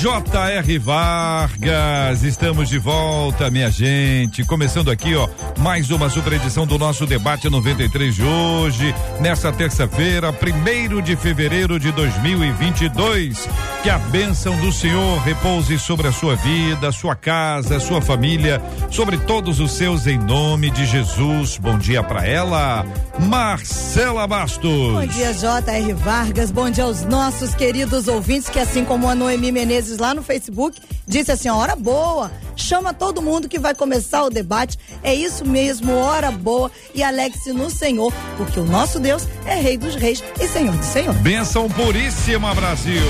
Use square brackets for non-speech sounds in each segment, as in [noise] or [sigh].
J.R. Vargas, estamos de volta, minha gente. Começando aqui, ó, mais uma super edição do nosso debate 93 de hoje, nessa terça-feira, primeiro de fevereiro de 2022. Que a bênção do Senhor repouse sobre a sua vida, sua casa, sua família, sobre todos os seus, em nome de Jesus. Bom dia para ela, Marcela Bastos. Bom dia, J.R. Vargas. Bom dia aos nossos queridos ouvintes, que assim como a Noemi Menezes lá no Facebook disse assim: hora boa, chama todo mundo que vai começar o debate. É isso mesmo, hora boa e alegre-se no Senhor, porque o nosso Deus é Rei dos Reis e Senhor do Senhor. Benção puríssima, Brasil.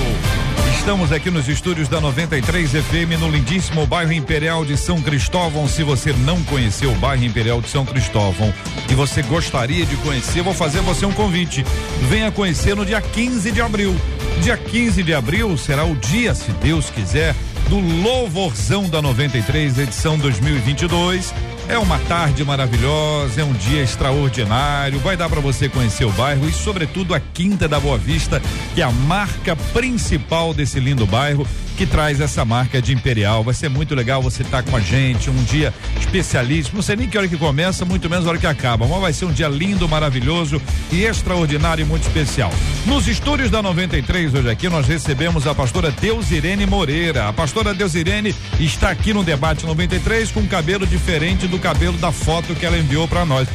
Estamos aqui nos estúdios da 93 FM no lindíssimo bairro Imperial de São Cristóvão. Se você não conheceu o bairro Imperial de São Cristóvão e você gostaria de conhecer, vou fazer você um convite. Venha conhecer no dia 15 de abril. Dia 15 de abril será o dia, se Deus quiser, do Louvorzão da 93, edição 2022. É uma tarde maravilhosa, é um dia extraordinário. Vai dar para você conhecer o bairro e, sobretudo, a Quinta da Boa Vista, que é a marca principal desse lindo bairro que traz essa marca de Imperial. Vai ser muito legal você estar tá com a gente, um dia especialíssimo. Não sei nem que hora que começa, muito menos a hora que acaba, mas vai ser um dia lindo, maravilhoso e extraordinário e muito especial. Nos estúdios da 93 hoje aqui nós recebemos a pastora Deusirene Moreira. A pastora Deusirene está aqui no debate 93 com um cabelo diferente do cabelo da foto que ela enviou para nós.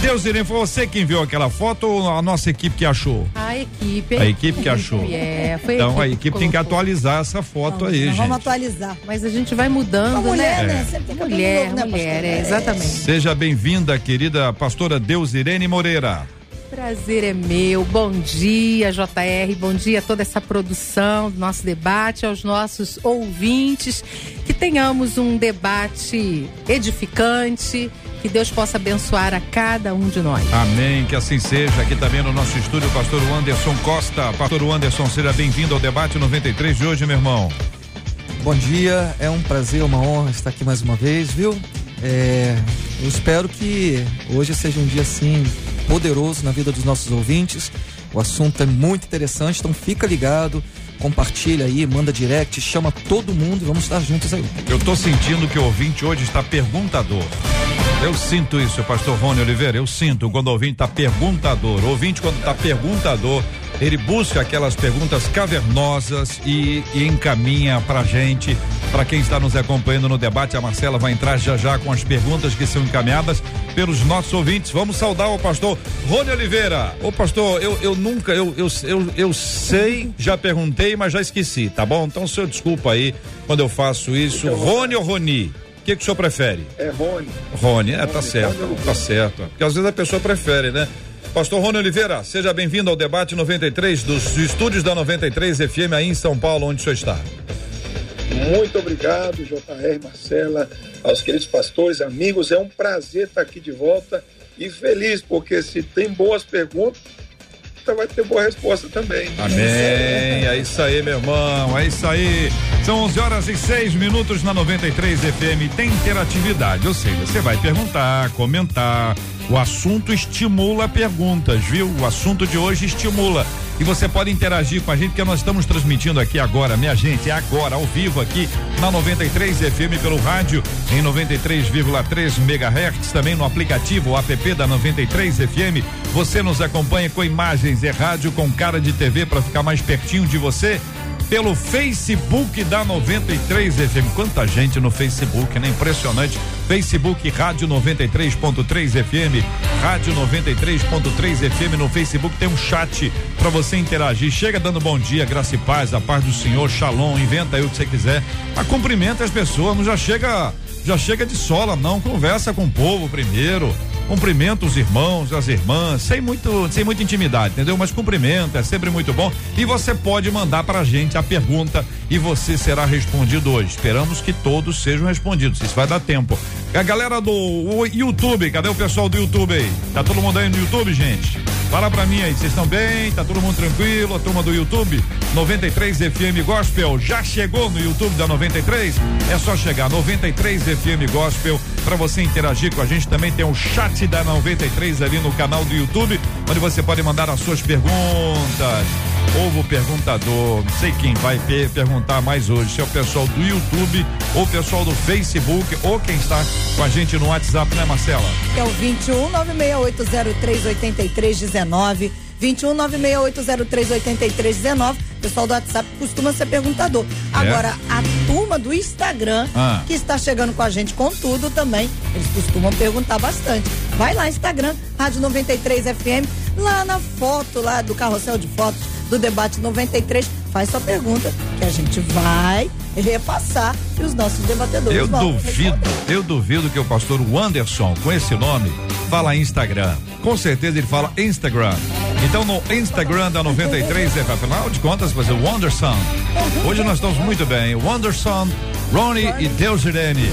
Deusirene, foi você que enviou aquela foto ou a nossa equipe que achou? A equipe. A equipe que achou. É, foi então a equipe, a equipe tem que atualizar essa foto foto aí, gente. Vamos atualizar. Mas a gente vai mudando, Uma mulher, né? né? Mulher, novo, né, mulher, é, exatamente. Seja bem-vinda, querida pastora Deusirene Moreira. Prazer é meu. Bom dia, JR. Bom dia a toda essa produção do nosso debate, aos nossos ouvintes. Que tenhamos um debate edificante. Que Deus possa abençoar a cada um de nós. Amém, que assim seja. Aqui também no nosso estúdio, o pastor Anderson Costa. Pastor Anderson, seja bem-vindo ao debate 93 de hoje, meu irmão. Bom dia, é um prazer, uma honra estar aqui mais uma vez, viu? É, eu espero que hoje seja um dia assim poderoso na vida dos nossos ouvintes. O assunto é muito interessante, então fica ligado, compartilha aí, manda direct, chama todo mundo e vamos estar juntos aí. Eu tô sentindo que o ouvinte hoje está perguntador. Eu sinto isso, pastor Rony Oliveira, eu sinto quando o ouvinte está perguntador. O ouvinte, quando está perguntador, ele busca aquelas perguntas cavernosas e, e encaminha pra gente, para quem está nos acompanhando no debate. A Marcela vai entrar já já com as perguntas que são encaminhadas pelos nossos ouvintes. Vamos saudar o pastor Rony Oliveira. Ô pastor, eu, eu nunca, eu, eu, eu, eu sei, já perguntei, mas já esqueci, tá bom? Então o senhor desculpa aí quando eu faço isso. Rony ou Roni? O que, que o senhor prefere? É Rony. Rony, é, tá certo, tá certo. Porque às vezes a pessoa prefere, né? Pastor Rony Oliveira, seja bem-vindo ao debate 93 dos estúdios da 93 FM aí em São Paulo, onde o senhor está. Muito obrigado, JR, Marcela, aos queridos pastores, amigos. É um prazer estar aqui de volta e feliz, porque se tem boas perguntas, vai ter boa resposta também. Amém. É isso aí, meu irmão. É isso aí. São 11 horas e 6 minutos na 93 FM. Tem interatividade. Ou seja, você vai perguntar, comentar. O assunto estimula perguntas, viu? O assunto de hoje estimula. E você pode interagir com a gente, que nós estamos transmitindo aqui agora, minha gente, é agora, ao vivo aqui na 93 FM pelo rádio, em 93,3 MHz, também no aplicativo app da 93 FM. Você nos acompanha com imagens, é rádio com cara de TV para ficar mais pertinho de você pelo Facebook da 93 FM. Quanta gente no Facebook, né? Impressionante. Facebook Rádio 93.3 FM, Rádio 93.3 FM no Facebook tem um chat para você interagir. Chega dando bom dia, graça e paz, a paz do Senhor, Shalom, inventa aí o que você quiser. Mas cumprimenta as pessoas, não já chega, já chega de sola, não. Conversa com o povo primeiro. Cumprimenta os irmãos, as irmãs, sem muito, sem muita intimidade, entendeu? Mas cumprimenta, é sempre muito bom. E você pode mandar pra gente a pergunta e você será respondido hoje. Esperamos que todos sejam respondidos. Isso vai dar tempo. A galera do YouTube, cadê o pessoal do YouTube aí? Tá todo mundo aí no YouTube, gente? Fala pra mim aí, vocês estão bem? Tá todo mundo tranquilo? A turma do YouTube 93 FM Gospel já chegou no YouTube da 93? É só chegar 93 FM Gospel para você interagir com a gente. Também tem o um chat da 93 ali no canal do YouTube, onde você pode mandar as suas perguntas. Ovo perguntador, não sei quem vai perguntar mais hoje, se é o pessoal do YouTube ou o pessoal do Facebook ou quem está com a gente no WhatsApp, né, Marcela? É o 21 968038319. 21 968038319. O pessoal do WhatsApp costuma ser perguntador. É? Agora, a turma do Instagram, ah. que está chegando com a gente com tudo também, eles costumam perguntar bastante. Vai lá, Instagram, Rádio 93 FM, lá na foto lá do carrossel de fotos do debate 93, faz sua pergunta que a gente vai repassar e os nossos debatedores eu duvido, responder. eu duvido que o pastor Wanderson, com esse nome, fala Instagram. Com certeza ele fala Instagram. Então no Instagram da 93, é, afinal de contas, vai ser o Wanderson. Hoje nós estamos muito bem. Wanderson, Ronnie e Deus Irene.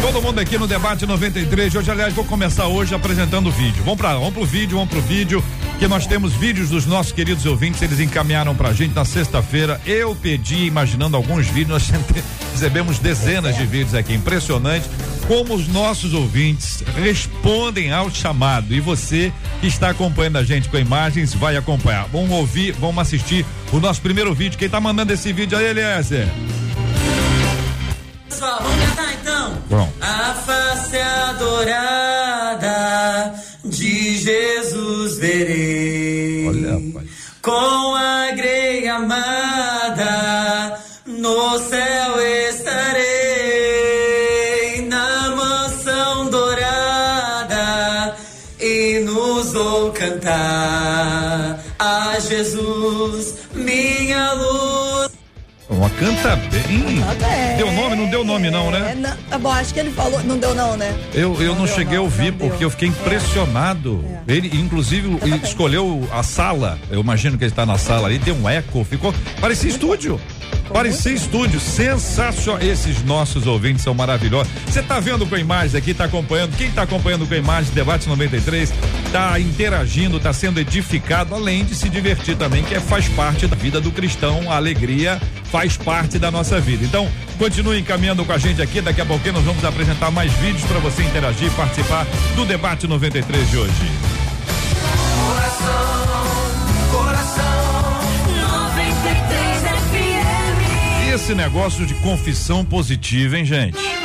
Todo mundo aqui no debate 93. Hoje, aliás, vou começar hoje apresentando o vídeo. Vamos para, vamos pro vídeo, vamos pro vídeo que nós temos vídeos dos nossos queridos ouvintes, eles encaminharam pra gente na sexta-feira. Eu pedi, imaginando alguns vídeos, nós [laughs] recebemos dezenas de vídeos aqui. Impressionante como os nossos ouvintes respondem ao chamado. E você que está acompanhando a gente com imagens, vai acompanhar. Vamos ouvir, vamos assistir o nosso primeiro vídeo. Quem está mandando esse vídeo aí, Eliezer? Pessoal, vamos cantar então. Bom. A face adorada Jesus verei. Olha. Com a greia amada no céu estarei na mansão dourada e nos vou cantar a Jesus minha luz uma canta bem. Canta bem. Deu nome? Não deu nome, não, né? É, não, tá bom, acho que ele falou. Não deu, não, né? Eu, eu não, não cheguei não, a ouvir porque deu. eu fiquei impressionado. É. Ele, inclusive, ele escolheu a sala. Eu imagino que ele está na sala ali, deu um eco, ficou. Parecia estúdio. Parecia estúdio, sensacional. Esses nossos ouvintes são maravilhosos. Você está vendo com a imagem aqui, está acompanhando. Quem está acompanhando com a imagem Debate 93 está interagindo, está sendo edificado, além de se divertir também, que é, faz parte da vida do cristão. A alegria faz parte da nossa vida. Então, continue encaminhando com a gente aqui. Daqui a pouquinho nós vamos apresentar mais vídeos para você interagir e participar do Debate 93 de hoje. Coração, coração, 93 FM. Esse negócio de confissão positiva, hein, gente?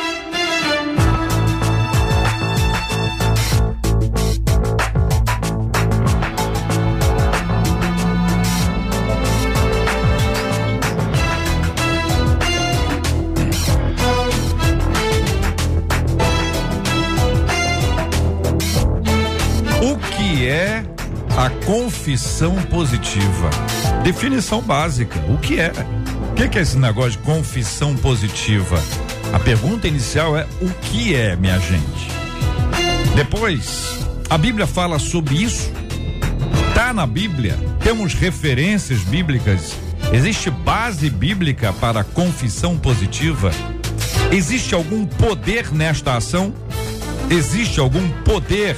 A confissão positiva. Definição básica. O que é? O que, que é esse negócio de confissão positiva? A pergunta inicial é: o que é, minha gente? Depois, a Bíblia fala sobre isso? Tá na Bíblia? Temos referências bíblicas? Existe base bíblica para a confissão positiva? Existe algum poder nesta ação? Existe algum poder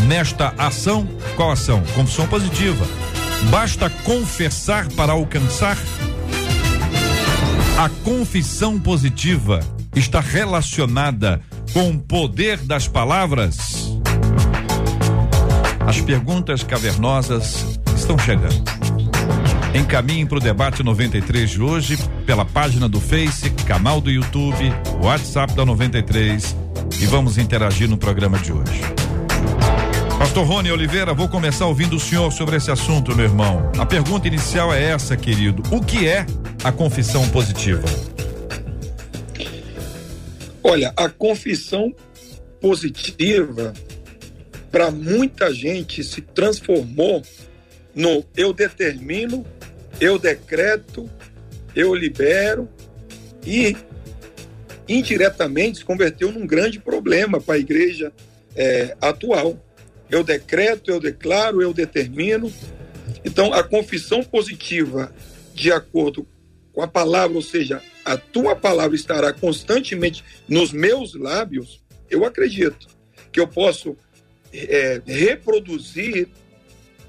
nesta ação. Qual ação? Confissão positiva. Basta confessar para alcançar? A confissão positiva está relacionada com o poder das palavras? As perguntas cavernosas estão chegando. Encaminhe para o debate 93 de hoje pela página do Face, canal do YouTube, WhatsApp da 93 e vamos interagir no programa de hoje. Pastor Rony Oliveira, vou começar ouvindo o senhor sobre esse assunto, meu irmão. A pergunta inicial é essa, querido. O que é a confissão positiva? Olha, a confissão positiva, para muita gente, se transformou no eu determino, eu decreto, eu libero e indiretamente se converteu num grande problema para a igreja é, atual eu decreto, eu declaro, eu determino. Então, a confissão positiva, de acordo com a palavra, ou seja, a tua palavra estará constantemente nos meus lábios, eu acredito que eu posso é, reproduzir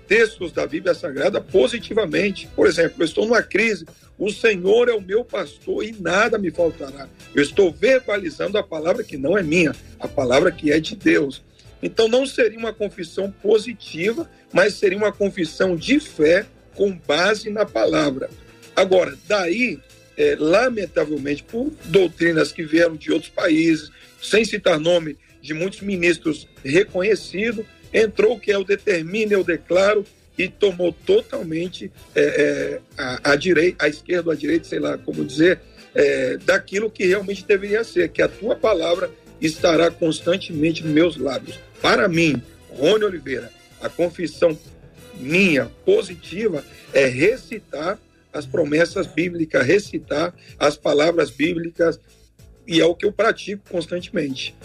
textos da Bíblia Sagrada positivamente. Por exemplo, eu estou numa crise, o Senhor é o meu pastor e nada me faltará. Eu estou verbalizando a palavra que não é minha, a palavra que é de Deus. Então não seria uma confissão positiva, mas seria uma confissão de fé com base na palavra. Agora, daí, é, lamentavelmente, por doutrinas que vieram de outros países, sem citar nome de muitos ministros reconhecidos, entrou o que é o determina, eu declaro, e tomou totalmente é, é, a, a direita, a esquerda, a direita, sei lá como dizer, é, daquilo que realmente deveria ser, que a tua palavra estará constantemente nos meus lábios. Para mim, Rony Oliveira, a confissão minha positiva é recitar as promessas bíblicas, recitar as palavras bíblicas, e é o que eu pratico constantemente.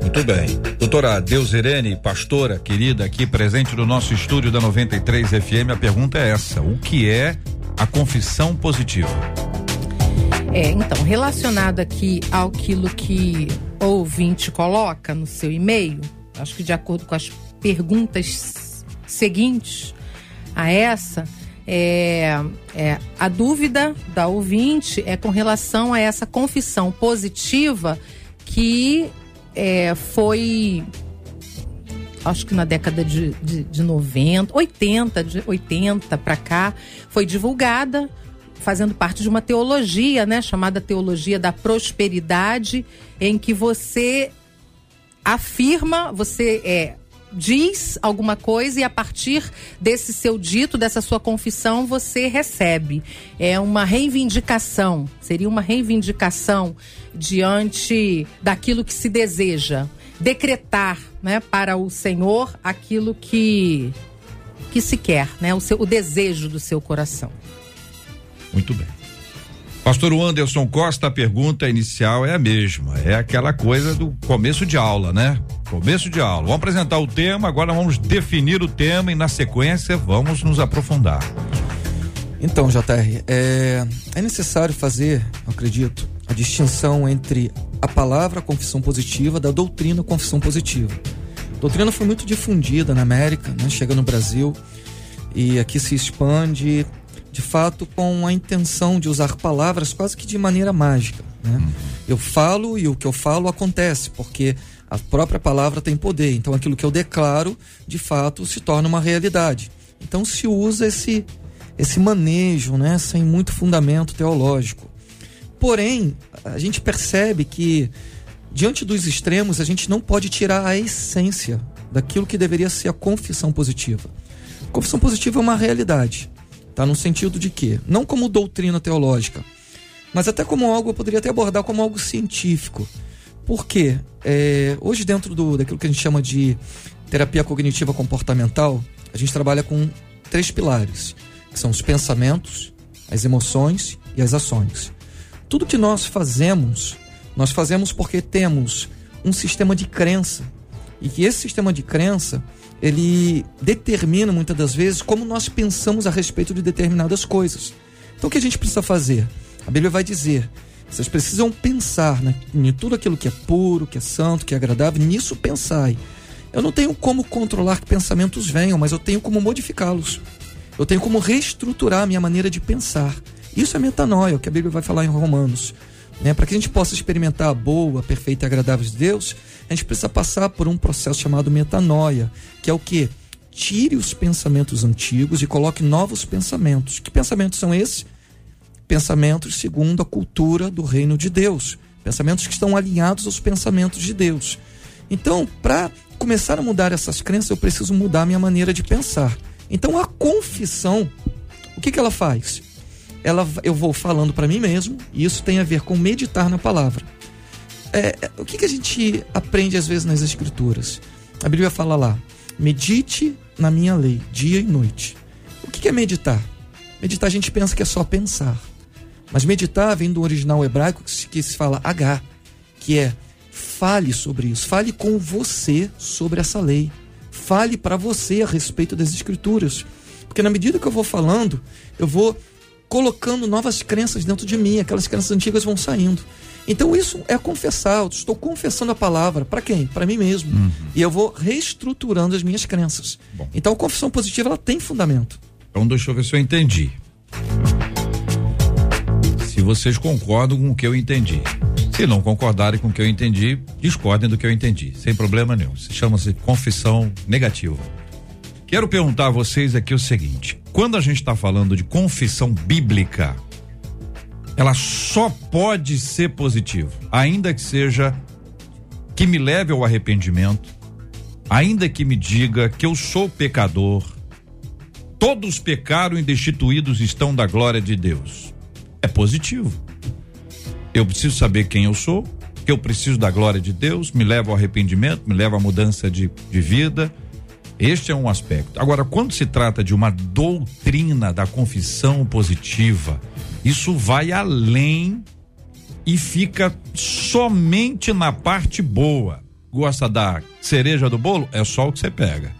Muito bem. Doutora Deus Irene, pastora querida, aqui presente no nosso estúdio da 93 FM, a pergunta é essa: o que é a confissão positiva? É, então, relacionado aqui ao aquilo que o ouvinte coloca no seu e-mail, acho que de acordo com as perguntas seguintes a essa, é, é, a dúvida da ouvinte é com relação a essa confissão positiva que é, foi acho que na década de, de, de 90, 80, de 80 para cá, foi divulgada, fazendo parte de uma teologia, né, chamada teologia da prosperidade, em que você afirma, você é diz alguma coisa e a partir desse seu dito, dessa sua confissão, você recebe. É uma reivindicação, seria uma reivindicação diante daquilo que se deseja. Decretar né, para o Senhor aquilo que, que se quer, né, o, seu, o desejo do seu coração. Muito bem. Pastor Anderson Costa, a pergunta inicial é a mesma, é aquela coisa do começo de aula, né? Começo de aula. Vamos apresentar o tema, agora vamos definir o tema e na sequência vamos nos aprofundar. Então, JR, é, é necessário fazer, acredito, a distinção entre a palavra confissão positiva da doutrina confissão positiva. A doutrina foi muito difundida na América, né? chega no Brasil e aqui se expande de fato com a intenção de usar palavras quase que de maneira mágica. Né? Uhum. Eu falo e o que eu falo acontece, porque a própria palavra tem poder. Então aquilo que eu declaro, de fato, se torna uma realidade. Então se usa esse, esse manejo, né, sem muito fundamento teológico. Porém, a gente percebe que diante dos extremos a gente não pode tirar a essência daquilo que deveria ser a confissão positiva. A confissão positiva é uma realidade. Tá? No sentido de que, não como doutrina teológica, mas até como algo, eu poderia até abordar como algo científico. Por quê? É, hoje, dentro do, daquilo que a gente chama de terapia cognitiva comportamental, a gente trabalha com três pilares, que são os pensamentos, as emoções e as ações. Tudo que nós fazemos, nós fazemos porque temos um sistema de crença. E que esse sistema de crença ele determina muitas das vezes como nós pensamos a respeito de determinadas coisas. Então o que a gente precisa fazer? A Bíblia vai dizer: vocês precisam pensar né, em tudo aquilo que é puro, que é santo, que é agradável, nisso pensai. Eu não tenho como controlar que pensamentos venham, mas eu tenho como modificá-los. Eu tenho como reestruturar a minha maneira de pensar. Isso é metanoia, o que a Bíblia vai falar em Romanos. Né? Para que a gente possa experimentar a boa, perfeita e agradável de Deus, a gente precisa passar por um processo chamado metanoia, que é o que? Tire os pensamentos antigos e coloque novos pensamentos. Que pensamentos são esses? Pensamentos segundo a cultura do reino de Deus. Pensamentos que estão alinhados aos pensamentos de Deus. Então, para começar a mudar essas crenças, eu preciso mudar a minha maneira de pensar. Então, a confissão, o que, que ela faz? Ela, eu vou falando para mim mesmo, e isso tem a ver com meditar na palavra. É, é, o que, que a gente aprende às vezes nas escrituras? A Bíblia fala lá: medite na minha lei, dia e noite. O que, que é meditar? Meditar a gente pensa que é só pensar. Mas meditar vem do original hebraico que se fala H, que é fale sobre isso, fale com você sobre essa lei. fale para você a respeito das escrituras. Porque na medida que eu vou falando, eu vou colocando novas crenças dentro de mim, aquelas crenças antigas vão saindo. Então isso é confessar, eu estou confessando a palavra. Para quem? Para mim mesmo. Uhum. E eu vou reestruturando as minhas crenças. Bom. Então a confissão positiva ela tem fundamento. Então deixa eu ver se eu entendi. Se vocês concordam com o que eu entendi. Se não concordarem com o que eu entendi, discordem do que eu entendi. Sem problema nenhum. Se chama-se confissão negativa. Quero perguntar a vocês aqui o seguinte: quando a gente está falando de confissão bíblica, ela só pode ser positiva, ainda que seja que me leve ao arrependimento, ainda que me diga que eu sou pecador, todos pecaram e destituídos estão da glória de Deus. É positivo. Eu preciso saber quem eu sou, que eu preciso da glória de Deus, me leva ao arrependimento, me leva à mudança de, de vida. Este é um aspecto. Agora, quando se trata de uma doutrina da confissão positiva, isso vai além e fica somente na parte boa. Gosta da cereja do bolo? É só o que você pega.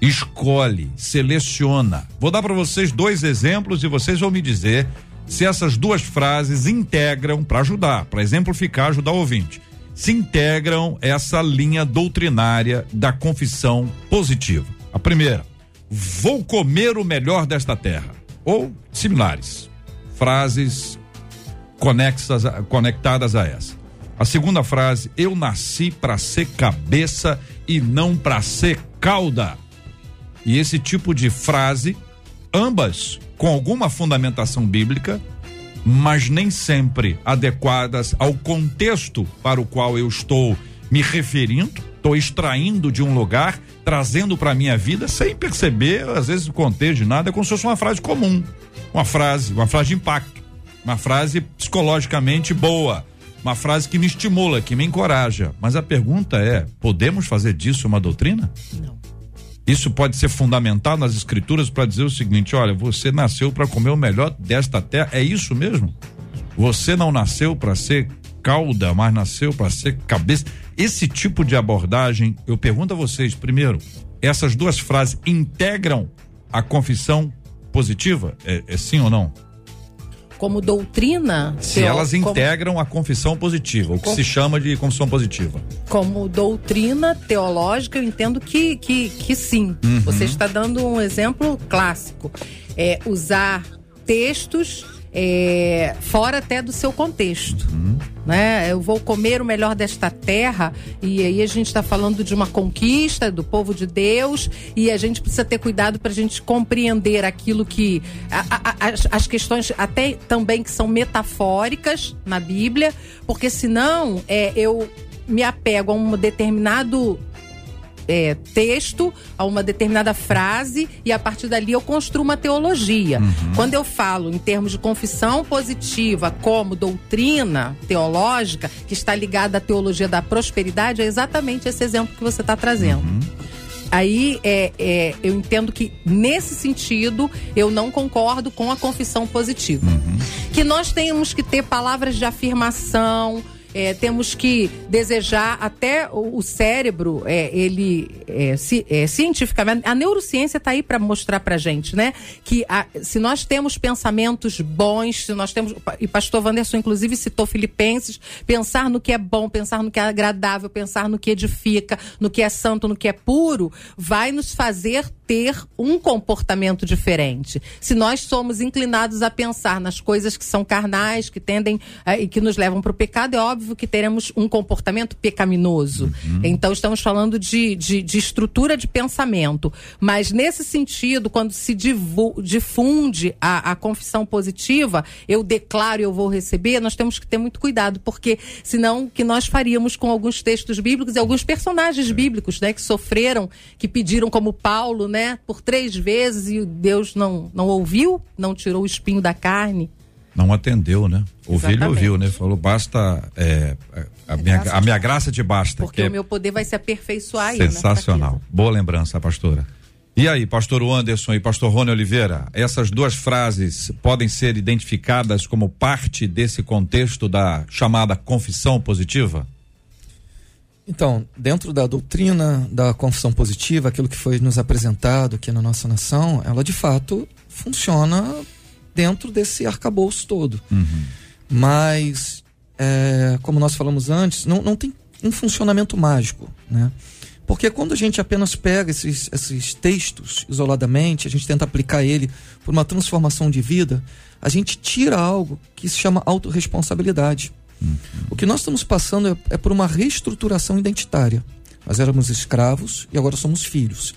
Escolhe, seleciona. Vou dar para vocês dois exemplos e vocês vão me dizer se essas duas frases integram para ajudar, para exemplificar, ajudar o ouvinte. Se integram essa linha doutrinária da confissão positiva. A primeira, vou comer o melhor desta terra, ou similares frases conexas, conectadas a essa. A segunda frase, eu nasci para ser cabeça e não para ser cauda. E esse tipo de frase, ambas com alguma fundamentação bíblica, mas nem sempre adequadas ao contexto para o qual eu estou me referindo, estou extraindo de um lugar, trazendo para minha vida sem perceber, às vezes o contexto de nada, é como se fosse uma frase comum uma frase, uma frase de impacto, uma frase psicologicamente boa, uma frase que me estimula, que me encoraja. Mas a pergunta é: podemos fazer disso uma doutrina? Não. Isso pode ser fundamental nas escrituras para dizer o seguinte: olha, você nasceu para comer o melhor desta terra, é isso mesmo? Você não nasceu para ser cauda, mas nasceu para ser cabeça. Esse tipo de abordagem, eu pergunto a vocês, primeiro, essas duas frases integram a confissão positiva? É, é sim ou não? Como doutrina. Se elas como, integram a confissão positiva, o que como, se chama de confissão positiva. Como doutrina teológica, eu entendo que, que, que sim. Uhum. Você está dando um exemplo clássico. É usar textos é, fora até do seu contexto. Uhum. Né? Eu vou comer o melhor desta terra, e aí a gente está falando de uma conquista do povo de Deus, e a gente precisa ter cuidado para a gente compreender aquilo que. A, a, as, as questões até também que são metafóricas na Bíblia, porque senão é, eu me apego a um determinado é, texto, a uma determinada frase e a partir dali eu construo uma teologia. Uhum. Quando eu falo em termos de confissão positiva como doutrina teológica, que está ligada à teologia da prosperidade, é exatamente esse exemplo que você está trazendo. Uhum. Aí é, é, eu entendo que, nesse sentido, eu não concordo com a confissão positiva. Uhum. Que nós temos que ter palavras de afirmação, é, temos que desejar até o, cérebro, é, ele é, ci, é, cientificamente, a neurociência está aí para mostrar para gente, né? Que a, se nós temos pensamentos bons, se nós temos, e pastor Wanderson inclusive citou Filipenses, pensar no que é bom, pensar no que é agradável, pensar no que edifica, no que é santo, no que é puro, vai nos fazer ter um comportamento diferente. Se nós somos inclinados a pensar nas coisas que são carnais, que tendem eh, e que nos levam para o pecado, é óbvio que teremos um comportamento pecaminoso. Uhum. Então, estamos falando de, de, de, estrutura de pensamento. Mas, nesse sentido, quando se difunde a, a confissão positiva, eu declaro, eu vou receber, nós temos que ter muito cuidado, porque senão o que nós faríamos com alguns textos bíblicos e alguns personagens bíblicos, né, que sofreram, que pediram como Paulo, né, por três vezes e Deus não, não ouviu, não tirou o espinho da carne. Não atendeu, né? Ouviu, ele ouviu, né? Falou, basta. É, a, minha, a minha graça te basta. Porque o é... meu poder vai se aperfeiçoar aí. Né, Sensacional. Né, Boa lembrança, pastora. E aí, pastor Anderson e pastor Rony Oliveira, essas duas frases podem ser identificadas como parte desse contexto da chamada confissão positiva? Então, dentro da doutrina da confissão positiva, aquilo que foi nos apresentado aqui na nossa nação, ela de fato funciona dentro desse arcabouço todo. Uhum. Mas, é, como nós falamos antes, não, não tem um funcionamento mágico, né? Porque quando a gente apenas pega esses, esses textos isoladamente, a gente tenta aplicar ele por uma transformação de vida, a gente tira algo que se chama autorresponsabilidade. Uhum. O que nós estamos passando é, é por uma reestruturação identitária. Nós éramos escravos e agora somos filhos.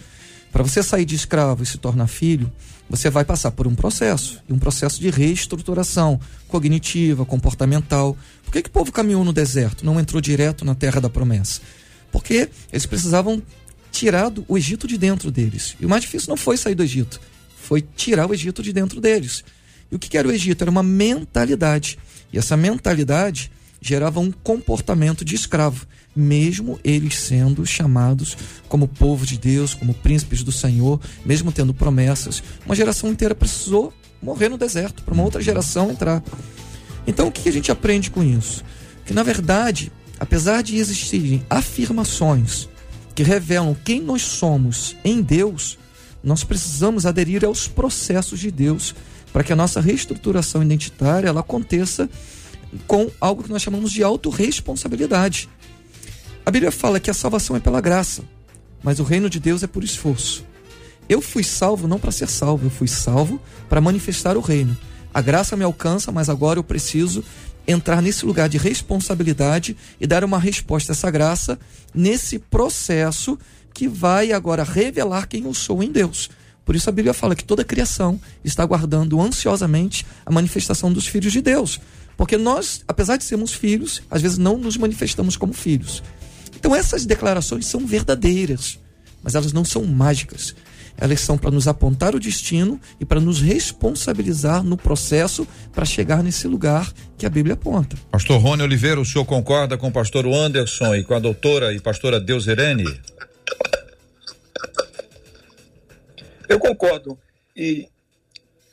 Para você sair de escravo e se tornar filho, você vai passar por um processo, e um processo de reestruturação cognitiva, comportamental. Por que, que o povo caminhou no deserto, não entrou direto na terra da promessa? Porque eles precisavam tirar o Egito de dentro deles. E o mais difícil não foi sair do Egito, foi tirar o Egito de dentro deles. E o que, que era o Egito? Era uma mentalidade. E essa mentalidade gerava um comportamento de escravo, mesmo eles sendo chamados como povo de Deus, como príncipes do Senhor, mesmo tendo promessas. Uma geração inteira precisou morrer no deserto para uma outra geração entrar. Então o que a gente aprende com isso? Que na verdade, apesar de existirem afirmações que revelam quem nós somos em Deus, nós precisamos aderir aos processos de Deus para que a nossa reestruturação identitária ela aconteça com algo que nós chamamos de autorresponsabilidade. A Bíblia fala que a salvação é pela graça, mas o reino de Deus é por esforço. Eu fui salvo não para ser salvo, eu fui salvo para manifestar o reino. A graça me alcança, mas agora eu preciso entrar nesse lugar de responsabilidade e dar uma resposta a essa graça nesse processo que vai agora revelar quem eu sou em Deus. Por isso a Bíblia fala que toda a criação está aguardando ansiosamente a manifestação dos filhos de Deus. Porque nós, apesar de sermos filhos, às vezes não nos manifestamos como filhos. Então essas declarações são verdadeiras, mas elas não são mágicas. Elas são para nos apontar o destino e para nos responsabilizar no processo para chegar nesse lugar que a Bíblia aponta. Pastor Rony Oliveira, o senhor concorda com o pastor Anderson e com a doutora e pastora Deus Irene? Eu concordo. E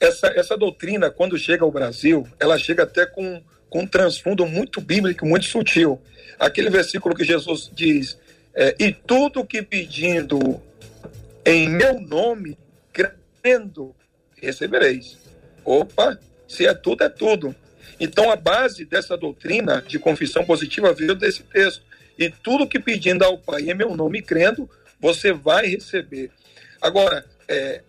essa, essa doutrina, quando chega ao Brasil, ela chega até com, com um transfundo muito bíblico, muito sutil. Aquele versículo que Jesus diz: é, E tudo que pedindo em meu nome, crendo, recebereis. Opa, se é tudo, é tudo. Então, a base dessa doutrina de confissão positiva veio desse texto. E tudo que pedindo ao Pai em meu nome, crendo, você vai receber. Agora, é,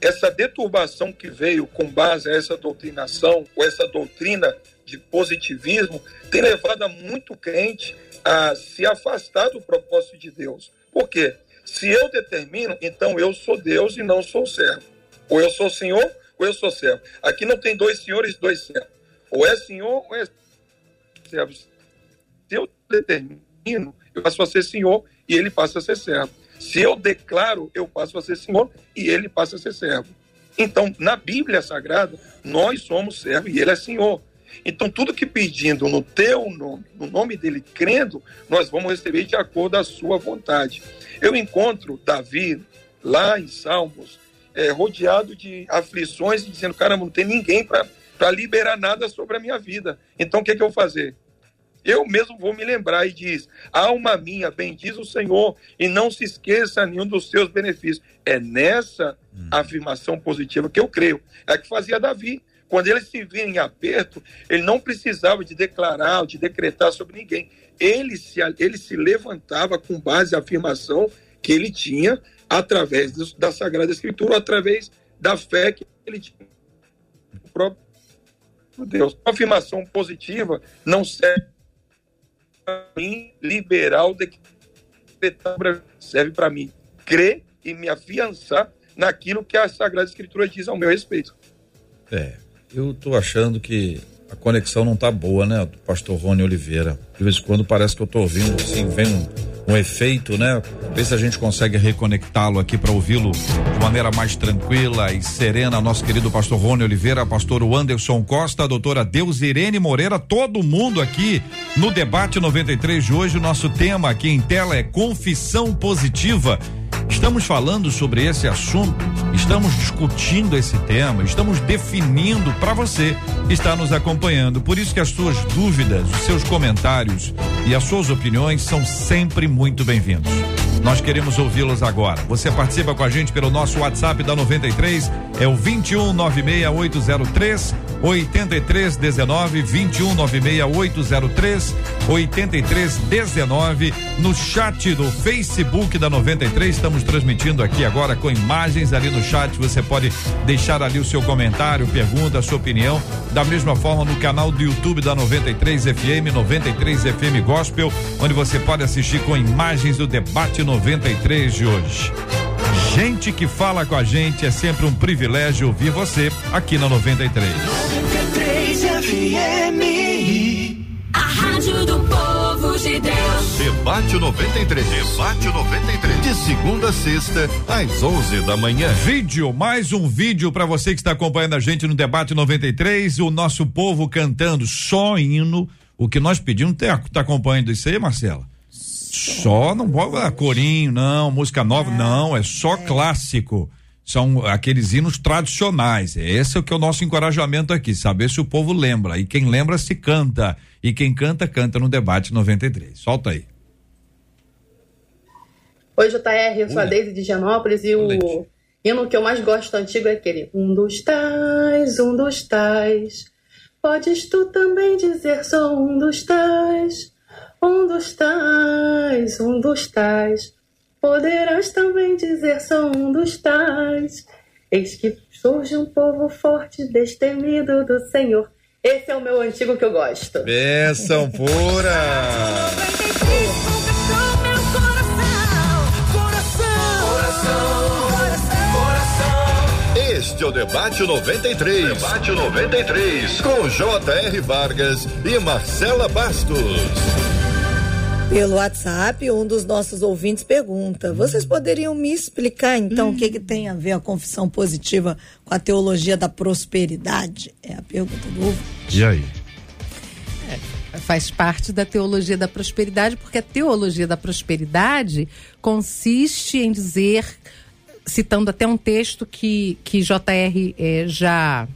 essa deturbação que veio com base a essa doutrinação, ou essa doutrina de positivismo, tem levado a muito crente a se afastar do propósito de Deus. Por quê? Se eu determino, então eu sou Deus e não sou servo. Ou eu sou Senhor, ou eu sou servo. Aqui não tem dois senhores dois servos. Ou é Senhor, ou é servo. Se eu determino, eu passo a ser Senhor e ele passa a ser servo. Se eu declaro, eu passo a ser senhor e ele passa a ser servo. Então, na Bíblia Sagrada, nós somos servo e ele é senhor. Então, tudo que pedindo no teu nome, no nome dele, crendo, nós vamos receber de acordo à sua vontade. Eu encontro Davi lá em Salmos, é, rodeado de aflições dizendo: caramba, não tem ninguém para liberar nada sobre a minha vida. Então, o que, é que eu vou fazer? Eu mesmo vou me lembrar e diz: Alma minha, bendiz o Senhor e não se esqueça nenhum dos seus benefícios. É nessa hum. afirmação positiva que eu creio. É a que fazia Davi. Quando ele se via em aperto, ele não precisava de declarar, de decretar sobre ninguém. Ele se, ele se levantava com base na afirmação que ele tinha através da Sagrada Escritura, através da fé que ele tinha no próprio Deus. A afirmação positiva não serve mim liberal serve para mim crer e me afiançar naquilo que a Sagrada Escritura diz ao meu respeito. É, eu estou achando que a conexão não tá boa, né, do pastor Rony Oliveira. De vez em quando parece que eu estou ouvindo, assim, vem um, um efeito, né? Ver se a gente consegue reconectá-lo aqui para ouvi-lo de maneira mais tranquila e serena. Nosso querido pastor Rony Oliveira, pastor Anderson Costa, doutora Deus Irene Moreira, todo mundo aqui no debate 93 de hoje. O nosso tema aqui em tela é confissão positiva. Estamos falando sobre esse assunto Estamos discutindo esse tema, estamos definindo para você que está nos acompanhando. Por isso que as suas dúvidas, os seus comentários e as suas opiniões são sempre muito bem-vindos. Nós queremos ouvi-los agora. Você participa com a gente pelo nosso WhatsApp da 93, é o 21 96803 8319 21 96803 8319 no chat do Facebook da 93 estamos transmitindo aqui agora com imagens ali no chat você pode deixar ali o seu comentário pergunta sua opinião da mesma forma no canal do YouTube da 93 FM 93 FM Gospel onde você pode assistir com imagens do debate 93 de hoje Gente que fala com a gente é sempre um privilégio ouvir você aqui na 93. 93 FM. A Rádio do Povo de Deus. Debate 93. Debate 93. De segunda a sexta, às 11 da manhã. Vídeo, mais um vídeo para você que está acompanhando a gente no Debate 93. O nosso povo cantando só hino. O que nós pedimos, tá, tá acompanhando isso aí, Marcela? Só não pode ah, corinho, não, música nova, é, não, é só é. clássico. São aqueles hinos tradicionais. Esse é o que é o nosso encorajamento aqui, saber se o povo lembra. E quem lembra se canta. E quem canta, canta no debate 93. Solta aí. Oi, JR, eu sou a Deise de Genópolis e o hino que eu mais gosto antigo é aquele Um dos tais, um dos tais. Podes tu também dizer só um dos tais. Um dos tais, um dos tais, poderás também dizer sou um dos tais. Eis que surge um povo forte, destemido do Senhor. Esse é o meu antigo que eu gosto. Bênção pura! Este é o Debate 93. Debate 93. Com J.R. Vargas e Marcela Bastos. Pelo WhatsApp, um dos nossos ouvintes pergunta: vocês poderiam me explicar então hum. o que, que tem a ver a confissão positiva com a teologia da prosperidade? É a pergunta do ouvinte. E aí? É, faz parte da teologia da prosperidade, porque a teologia da prosperidade consiste em dizer, citando até um texto que, que JR eh, já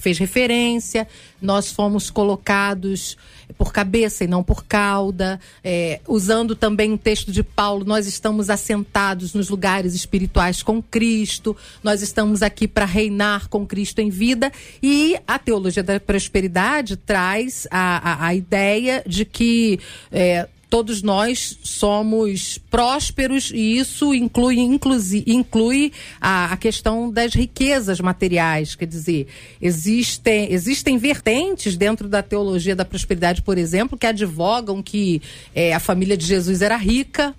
fez referência, nós fomos colocados por cabeça e não por cauda. É, usando também o texto de Paulo, nós estamos assentados nos lugares espirituais com Cristo, nós estamos aqui para reinar com Cristo em vida. E a teologia da prosperidade traz a, a, a ideia de que. É, todos nós somos prósperos e isso inclui, inclusive, inclui a, a, questão das riquezas materiais. Quer dizer, existem, existem vertentes dentro da teologia da prosperidade, por exemplo, que advogam que é, a família de Jesus era rica,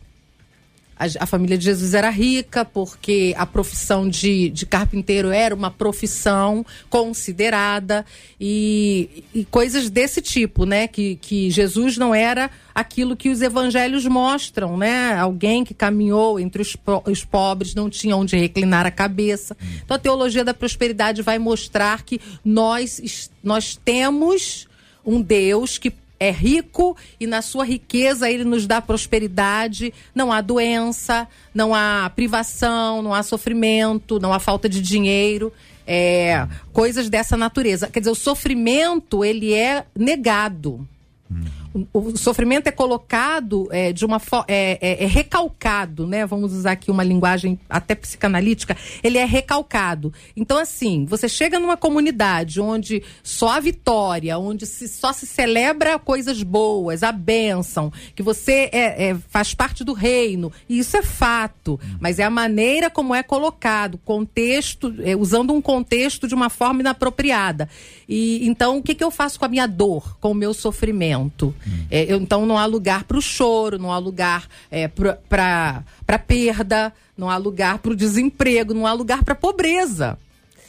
a, a, família de Jesus era rica, porque a profissão de, de carpinteiro era uma profissão considerada e, e coisas desse tipo, né? Que, que Jesus não era aquilo que os evangelhos mostram, né? Alguém que caminhou entre os, os pobres, não tinha onde reclinar a cabeça. Então a teologia da prosperidade vai mostrar que nós, nós temos um Deus que é rico e na sua riqueza ele nos dá prosperidade. Não há doença, não há privação, não há sofrimento, não há falta de dinheiro. É, coisas dessa natureza. Quer dizer, o sofrimento ele é negado. Hum o, sofrimento é colocado é, de uma é, é, é, recalcado, né? Vamos usar aqui uma linguagem até psicanalítica. Ele é recalcado. Então, assim, você chega numa comunidade onde só a vitória, onde se, só se celebra coisas boas, a bênção, que você é, é faz parte do reino. E isso é fato, mas é a maneira como é colocado, contexto, é, usando um contexto de uma forma inapropriada. E então, o que, que eu faço com a minha dor, com o meu sofrimento? É, eu, então não há lugar para o choro, não há lugar é, para perda, não há lugar para o desemprego, não há lugar para pobreza.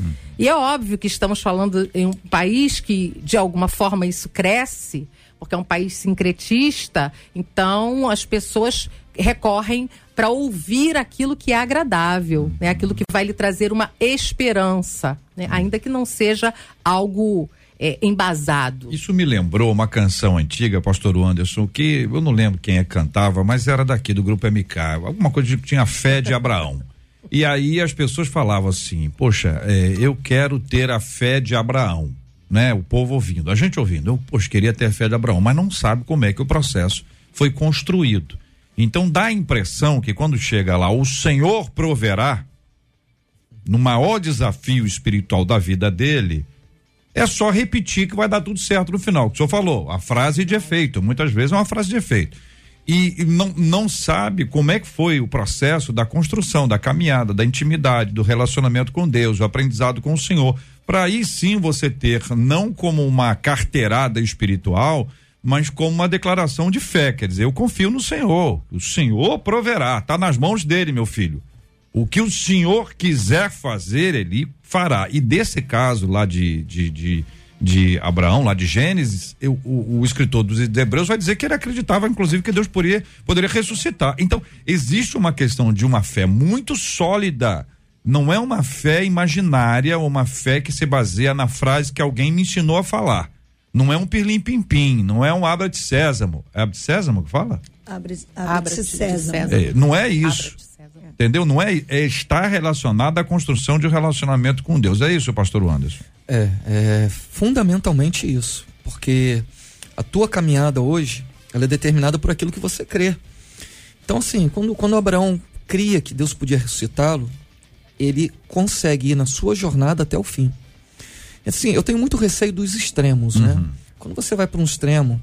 Hum. E é óbvio que estamos falando em um país que, de alguma forma, isso cresce, porque é um país sincretista, então as pessoas recorrem para ouvir aquilo que é agradável, né? aquilo que vai lhe trazer uma esperança, né? ainda que não seja algo é, embasado. Isso me lembrou uma canção antiga, pastor Anderson, que eu não lembro quem é cantava, mas era daqui do grupo MK, alguma coisa que tinha fé de Abraão. E aí as pessoas falavam assim: Poxa, é, eu quero ter a fé de Abraão, né? O povo ouvindo, a gente ouvindo. Eu, poxa, queria ter a fé de Abraão, mas não sabe como é que o processo foi construído. Então dá a impressão que quando chega lá, o Senhor proverá, no maior desafio espiritual da vida dele, é só repetir que vai dar tudo certo no final. O senhor falou, a frase de efeito, muitas vezes é uma frase de efeito. E, e não, não sabe como é que foi o processo da construção, da caminhada, da intimidade, do relacionamento com Deus, o aprendizado com o Senhor. Para aí sim você ter, não como uma carteirada espiritual, mas como uma declaração de fé. Quer dizer, eu confio no Senhor. O Senhor proverá, está nas mãos dele, meu filho. O que o Senhor quiser fazer, ele fará. E desse caso lá de, de, de, de Abraão, lá de Gênesis, eu, o, o, escritor dos Hebreus vai dizer que ele acreditava, inclusive, que Deus poderia, poderia ressuscitar. Então, existe uma questão de uma fé muito sólida. Não é uma fé imaginária, uma fé que se baseia na frase que alguém me ensinou a falar. Não é um pirlim-pim-pim, não é um abra de sésamo. É abra de sésamo que fala? Abre, abre, abre de sésamo. É, não é isso. Entendeu? Não é, é estar relacionado à construção de um relacionamento com Deus. É isso, pastor Anderson? É, é fundamentalmente isso. Porque a tua caminhada hoje, ela é determinada por aquilo que você crê. Então, assim, quando, quando Abraão cria que Deus podia ressuscitá-lo, ele consegue ir na sua jornada até o fim. Assim, eu tenho muito receio dos extremos, né? uhum. né? Quando você vai para um extremo,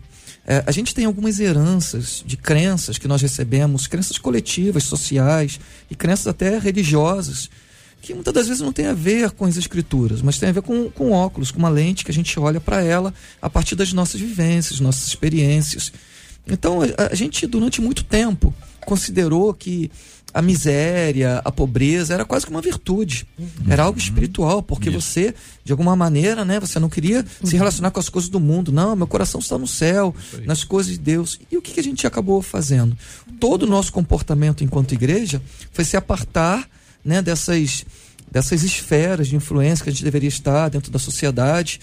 é, a gente tem algumas heranças de crenças que nós recebemos, crenças coletivas, sociais e crenças até religiosas, que muitas das vezes não tem a ver com as escrituras, mas tem a ver com, com óculos, com uma lente que a gente olha para ela a partir das nossas vivências, nossas experiências. Então, a, a gente, durante muito tempo, considerou que a miséria, a pobreza era quase que uma virtude. Uhum. Era algo espiritual, porque Isso. você, de alguma maneira, né, você não queria uhum. se relacionar com as coisas do mundo. Não, meu coração está no céu, nas coisas de Deus. E o que, que a gente acabou fazendo? Todo o nosso comportamento enquanto igreja foi se apartar, né, dessas dessas esferas de influência que a gente deveria estar dentro da sociedade.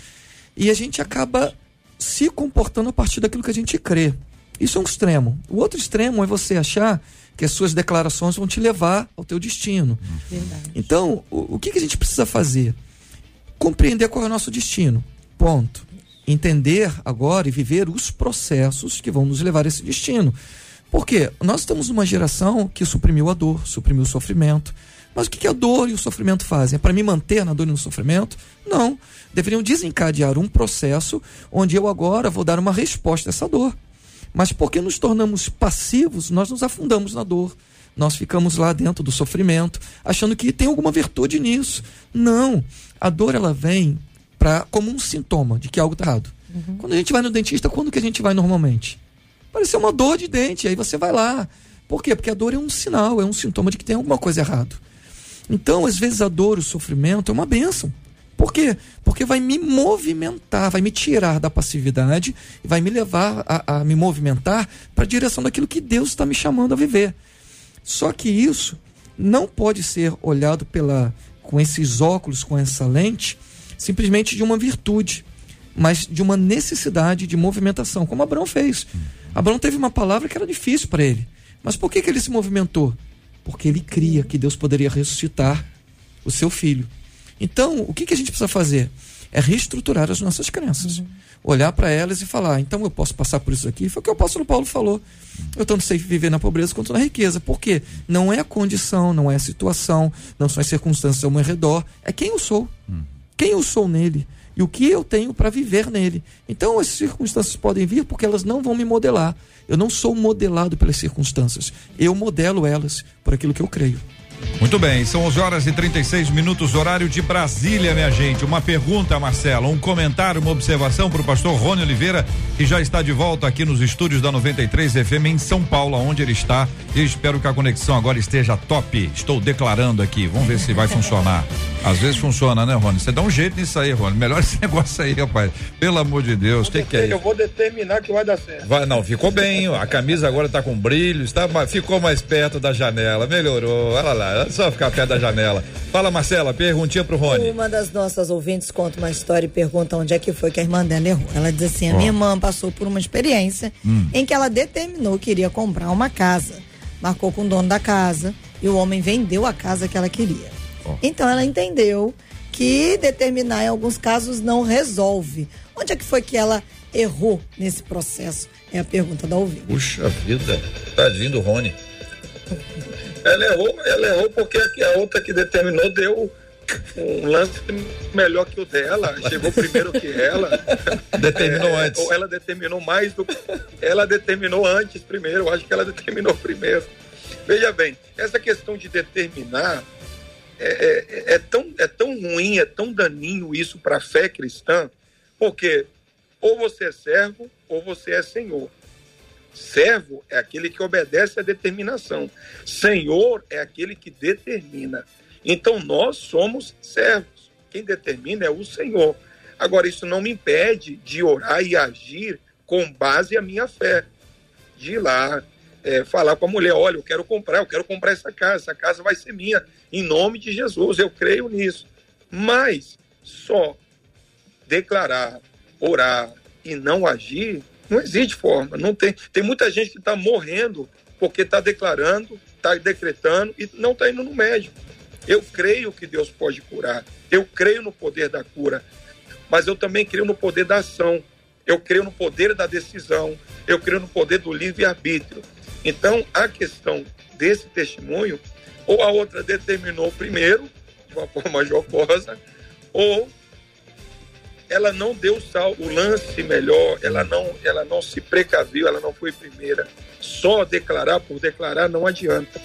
E a gente acaba se comportando a partir daquilo que a gente crê. Isso é um extremo. O outro extremo é você achar que as suas declarações vão te levar ao teu destino. Verdade. Então, o, o que, que a gente precisa fazer? Compreender qual é o nosso destino. Ponto. Entender agora e viver os processos que vão nos levar a esse destino. Porque nós estamos numa geração que suprimiu a dor, suprimiu o sofrimento. Mas o que, que a dor e o sofrimento fazem? É para me manter na dor e no sofrimento? Não. Deveriam desencadear um processo onde eu agora vou dar uma resposta a essa dor. Mas porque nos tornamos passivos, nós nos afundamos na dor. Nós ficamos lá dentro do sofrimento, achando que tem alguma virtude nisso. Não. A dor ela vem pra, como um sintoma de que algo está errado. Uhum. Quando a gente vai no dentista, quando que a gente vai normalmente? Parece uma dor de dente, aí você vai lá. Por quê? Porque a dor é um sinal, é um sintoma de que tem alguma coisa errado. Então, às vezes, a dor, o sofrimento é uma bênção. Por quê? Porque vai me movimentar, vai me tirar da passividade vai me levar a, a me movimentar para a direção daquilo que Deus está me chamando a viver. Só que isso não pode ser olhado pela, com esses óculos, com essa lente, simplesmente de uma virtude, mas de uma necessidade de movimentação, como Abraão fez. Abraão teve uma palavra que era difícil para ele. Mas por que, que ele se movimentou? Porque ele cria que Deus poderia ressuscitar o seu filho. Então, o que, que a gente precisa fazer? É reestruturar as nossas crenças. Uhum. Olhar para elas e falar, então eu posso passar por isso aqui. Foi o que o apóstolo Paulo falou. Eu tanto sei viver na pobreza quanto na riqueza. Por quê? Não é a condição, não é a situação, não são as circunstâncias ao meu redor. É quem eu sou. Uhum. Quem eu sou nele. E o que eu tenho para viver nele. Então, as circunstâncias podem vir porque elas não vão me modelar. Eu não sou modelado pelas circunstâncias. Eu modelo elas por aquilo que eu creio. Muito bem, são 11 horas e 36 minutos, horário de Brasília, minha gente. Uma pergunta, Marcelo, um comentário, uma observação para o pastor Rony Oliveira, que já está de volta aqui nos estúdios da 93 FM em São Paulo, onde ele está. Eu espero que a conexão agora esteja top. Estou declarando aqui, vamos ver se vai funcionar. Às vezes funciona, né, Rony? Você dá um jeito nisso aí, Rony. Melhor esse [laughs] negócio aí, rapaz. Pelo amor de Deus, o que, que é isso? Eu vou determinar que vai dar certo. Vai, não, ficou bem. A camisa agora está com brilho, está, ficou mais perto da janela, melhorou. Olha lá é só ficar perto da janela. Fala, Marcela, perguntinha pro Rony. Uma das nossas ouvintes conta uma história e pergunta onde é que foi que a irmã dela errou. Ela diz assim: a oh. minha irmã passou por uma experiência hum. em que ela determinou que iria comprar uma casa. Marcou com o dono da casa E o homem vendeu a casa que ela queria. Oh. Então ela entendeu que determinar em alguns casos não resolve. Onde é que foi que ela errou nesse processo? É a pergunta da ouvinte. Puxa vida, tadinho do Rony. Ela errou, ela errou porque a outra que determinou deu um lance melhor que o dela, chegou primeiro que ela. [laughs] Determinou é, antes. Ou ela determinou mais do que. Ela determinou antes primeiro, eu acho que ela determinou [laughs] primeiro. Veja bem, essa questão de determinar é, é, é tão, é tão ruim, é tão daninho isso para a fé cristã, porque ou você é servo ou você é senhor. Servo é aquele que obedece à determinação. Senhor é aquele que determina. Então nós somos servos. Quem determina é o Senhor. Agora, isso não me impede de orar e agir com base a minha fé. De ir lá, é, falar com a mulher: olha, eu quero comprar, eu quero comprar essa casa, essa casa vai ser minha, em nome de Jesus, eu creio nisso. Mas só declarar, orar e não agir, não existe forma. Não tem, tem muita gente que está morrendo porque está declarando, está decretando e não está indo no médico. Eu creio que Deus pode curar. Eu creio no poder da cura. Mas eu também creio no poder da ação. Eu creio no poder da decisão. Eu creio no poder do livre-arbítrio. Então, a questão desse testemunho, ou a outra determinou primeiro, de uma forma jocosa, ou ela não deu o lance melhor, ela não, ela não se precaviu, ela não foi primeira. Só declarar por declarar não adianta.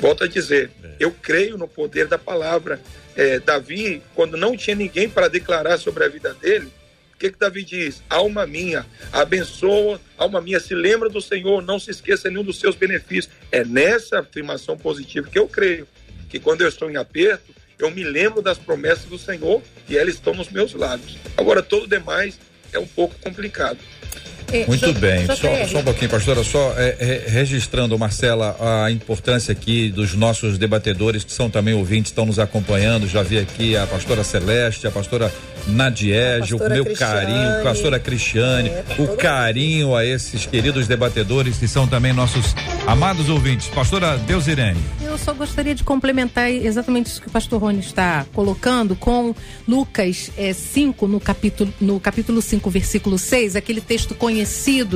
Volto a dizer, é. eu creio no poder da palavra. É, Davi, quando não tinha ninguém para declarar sobre a vida dele, o que, que Davi diz? Alma minha, abençoa, alma minha, se lembra do Senhor, não se esqueça nenhum dos seus benefícios. É nessa afirmação positiva que eu creio, que quando eu estou em aperto, eu me lembro das promessas do Senhor e elas estão nos meus lábios. Agora, todo demais é um pouco complicado. É, Muito bem, só, só, um pouquinho, pastora, só é, é, registrando, Marcela, a importância aqui dos nossos debatedores que são também ouvintes, estão nos acompanhando. Já vi aqui a pastora Celeste, a pastora Nadiege, o meu Cristiane, carinho, a pastora Cristiane, é, tá o carinho a esses queridos debatedores que são também nossos amados ouvintes. Pastora Deusirene. Eu só gostaria de complementar exatamente isso que o pastor Rony está colocando com Lucas 5, é, no capítulo no capítulo 5, versículo 6, aquele texto conhecido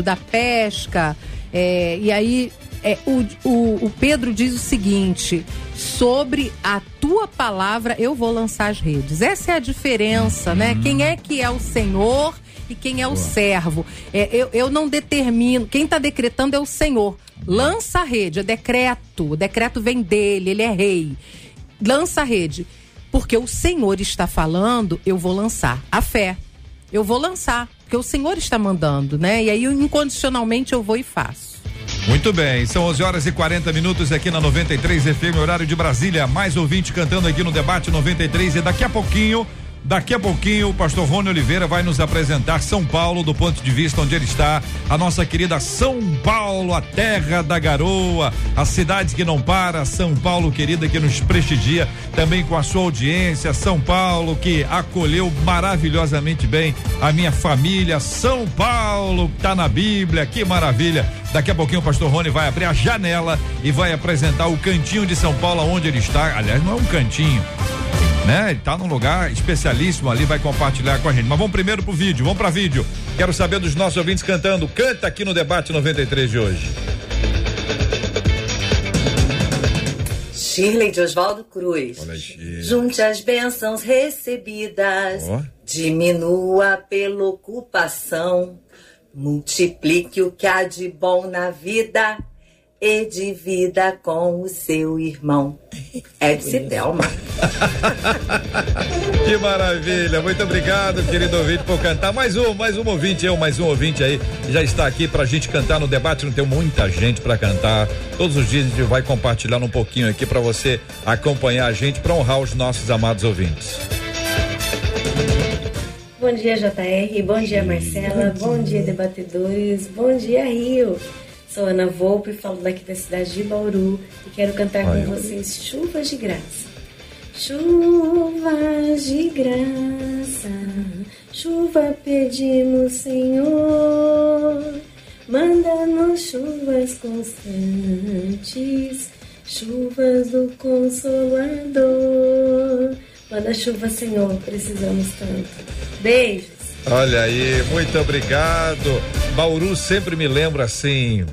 da pesca. É, e aí é, o, o, o, Pedro diz o seguinte: sobre a tua palavra eu vou lançar as redes. Essa é a diferença, né? Uhum. Quem é que é o Senhor e quem é o Boa. servo? É, eu, eu não determino. Quem está decretando é o Senhor. Lança a rede, é decreto. O decreto vem dele, ele é rei. Lança a rede. Porque o Senhor está falando, eu vou lançar. A fé. Eu vou lançar. Porque o Senhor está mandando, né? E aí, incondicionalmente, eu vou e faço. Muito bem, são 11 horas e 40 minutos aqui na 93 FM, horário de Brasília. Mais ouvinte cantando aqui no debate 93 e daqui a pouquinho Daqui a pouquinho o pastor Rony Oliveira vai nos apresentar São Paulo do ponto de vista onde ele está, a nossa querida São Paulo, a terra da garoa, a cidade que não para, São Paulo querida que nos prestigia também com a sua audiência, São Paulo que acolheu maravilhosamente bem a minha família, São Paulo tá na Bíblia, que maravilha. Daqui a pouquinho o pastor Rony vai abrir a janela e vai apresentar o cantinho de São Paulo onde ele está. Aliás, não é um cantinho, né? Ele tá num lugar especialíssimo ali, vai compartilhar com a gente. Mas vamos primeiro pro vídeo, vamos para vídeo. Quero saber dos nossos ouvintes cantando. Canta aqui no debate 93 de hoje. Shirley de Oswaldo Cruz. Junte as bênçãos recebidas, oh. diminua pela ocupação, multiplique o que há de bom na vida e divida com o seu irmão. Edson Thelma. [laughs] que maravilha, muito obrigado, querido ouvinte, por cantar. Mais um, mais um ouvinte, eu, mais um ouvinte aí, já está aqui pra gente cantar no debate. Não tem muita gente para cantar. Todos os dias a gente vai compartilhar um pouquinho aqui para você acompanhar a gente, para honrar os nossos amados ouvintes. Bom dia, JR. Bom dia, Marcela. Bom dia, debatedores. Bom dia, Rio. Sou Ana Volpe, falo daqui da cidade de Bauru e quero cantar Ai, com vocês Chuvas de Graça. Chuvas de graça, chuva pedimos, Senhor. Manda-nos chuvas constantes, chuvas do Consolador. Manda chuva, Senhor, precisamos tanto. Beijos. Olha aí, muito obrigado. Bauru sempre me lembra assim,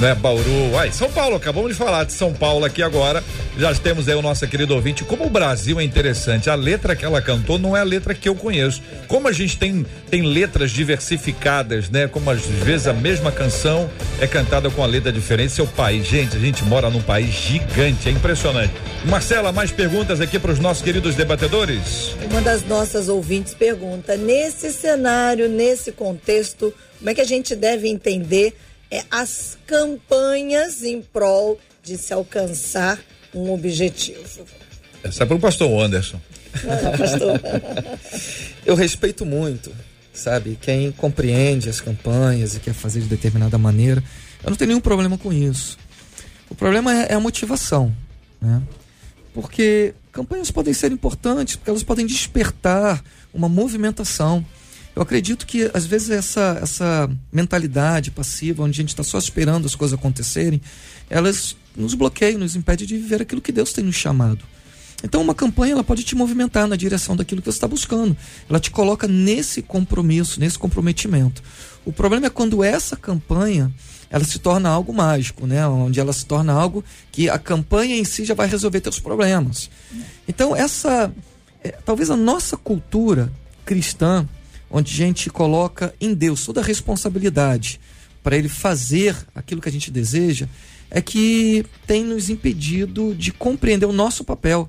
né? Bauru, ai, São Paulo, acabamos de falar de São Paulo aqui agora. Já temos aí o nosso querido ouvinte. Como o Brasil é interessante, a letra que ela cantou não é a letra que eu conheço. Como a gente tem tem letras diversificadas, né? Como às vezes a mesma canção é cantada com a letra diferente. Seu país, gente, a gente mora num país gigante, é impressionante. Marcela, mais perguntas aqui para os nossos queridos debatedores? Uma das nossas ouvintes pergunta: nesse cenário, nesse contexto, como é que a gente deve entender é, as campanhas em prol de se alcançar um objetivo. Essa é para o pastor Anderson. Pastor. [laughs] Eu respeito muito, sabe, quem compreende as campanhas e quer fazer de determinada maneira. Eu não tenho nenhum problema com isso. O problema é, é a motivação, né? Porque campanhas podem ser importantes, porque elas podem despertar uma movimentação. Eu acredito que às vezes essa, essa mentalidade passiva, onde a gente está só esperando as coisas acontecerem, elas nos bloqueiam, nos impedem de viver aquilo que Deus tem nos chamado. Então, uma campanha ela pode te movimentar na direção daquilo que você está buscando. Ela te coloca nesse compromisso, nesse comprometimento. O problema é quando essa campanha ela se torna algo mágico, né? Onde ela se torna algo que a campanha em si já vai resolver teus problemas. Então, essa é, talvez a nossa cultura cristã, onde a gente coloca em Deus toda a responsabilidade para ele fazer aquilo que a gente deseja, é que tem nos impedido de compreender o nosso papel.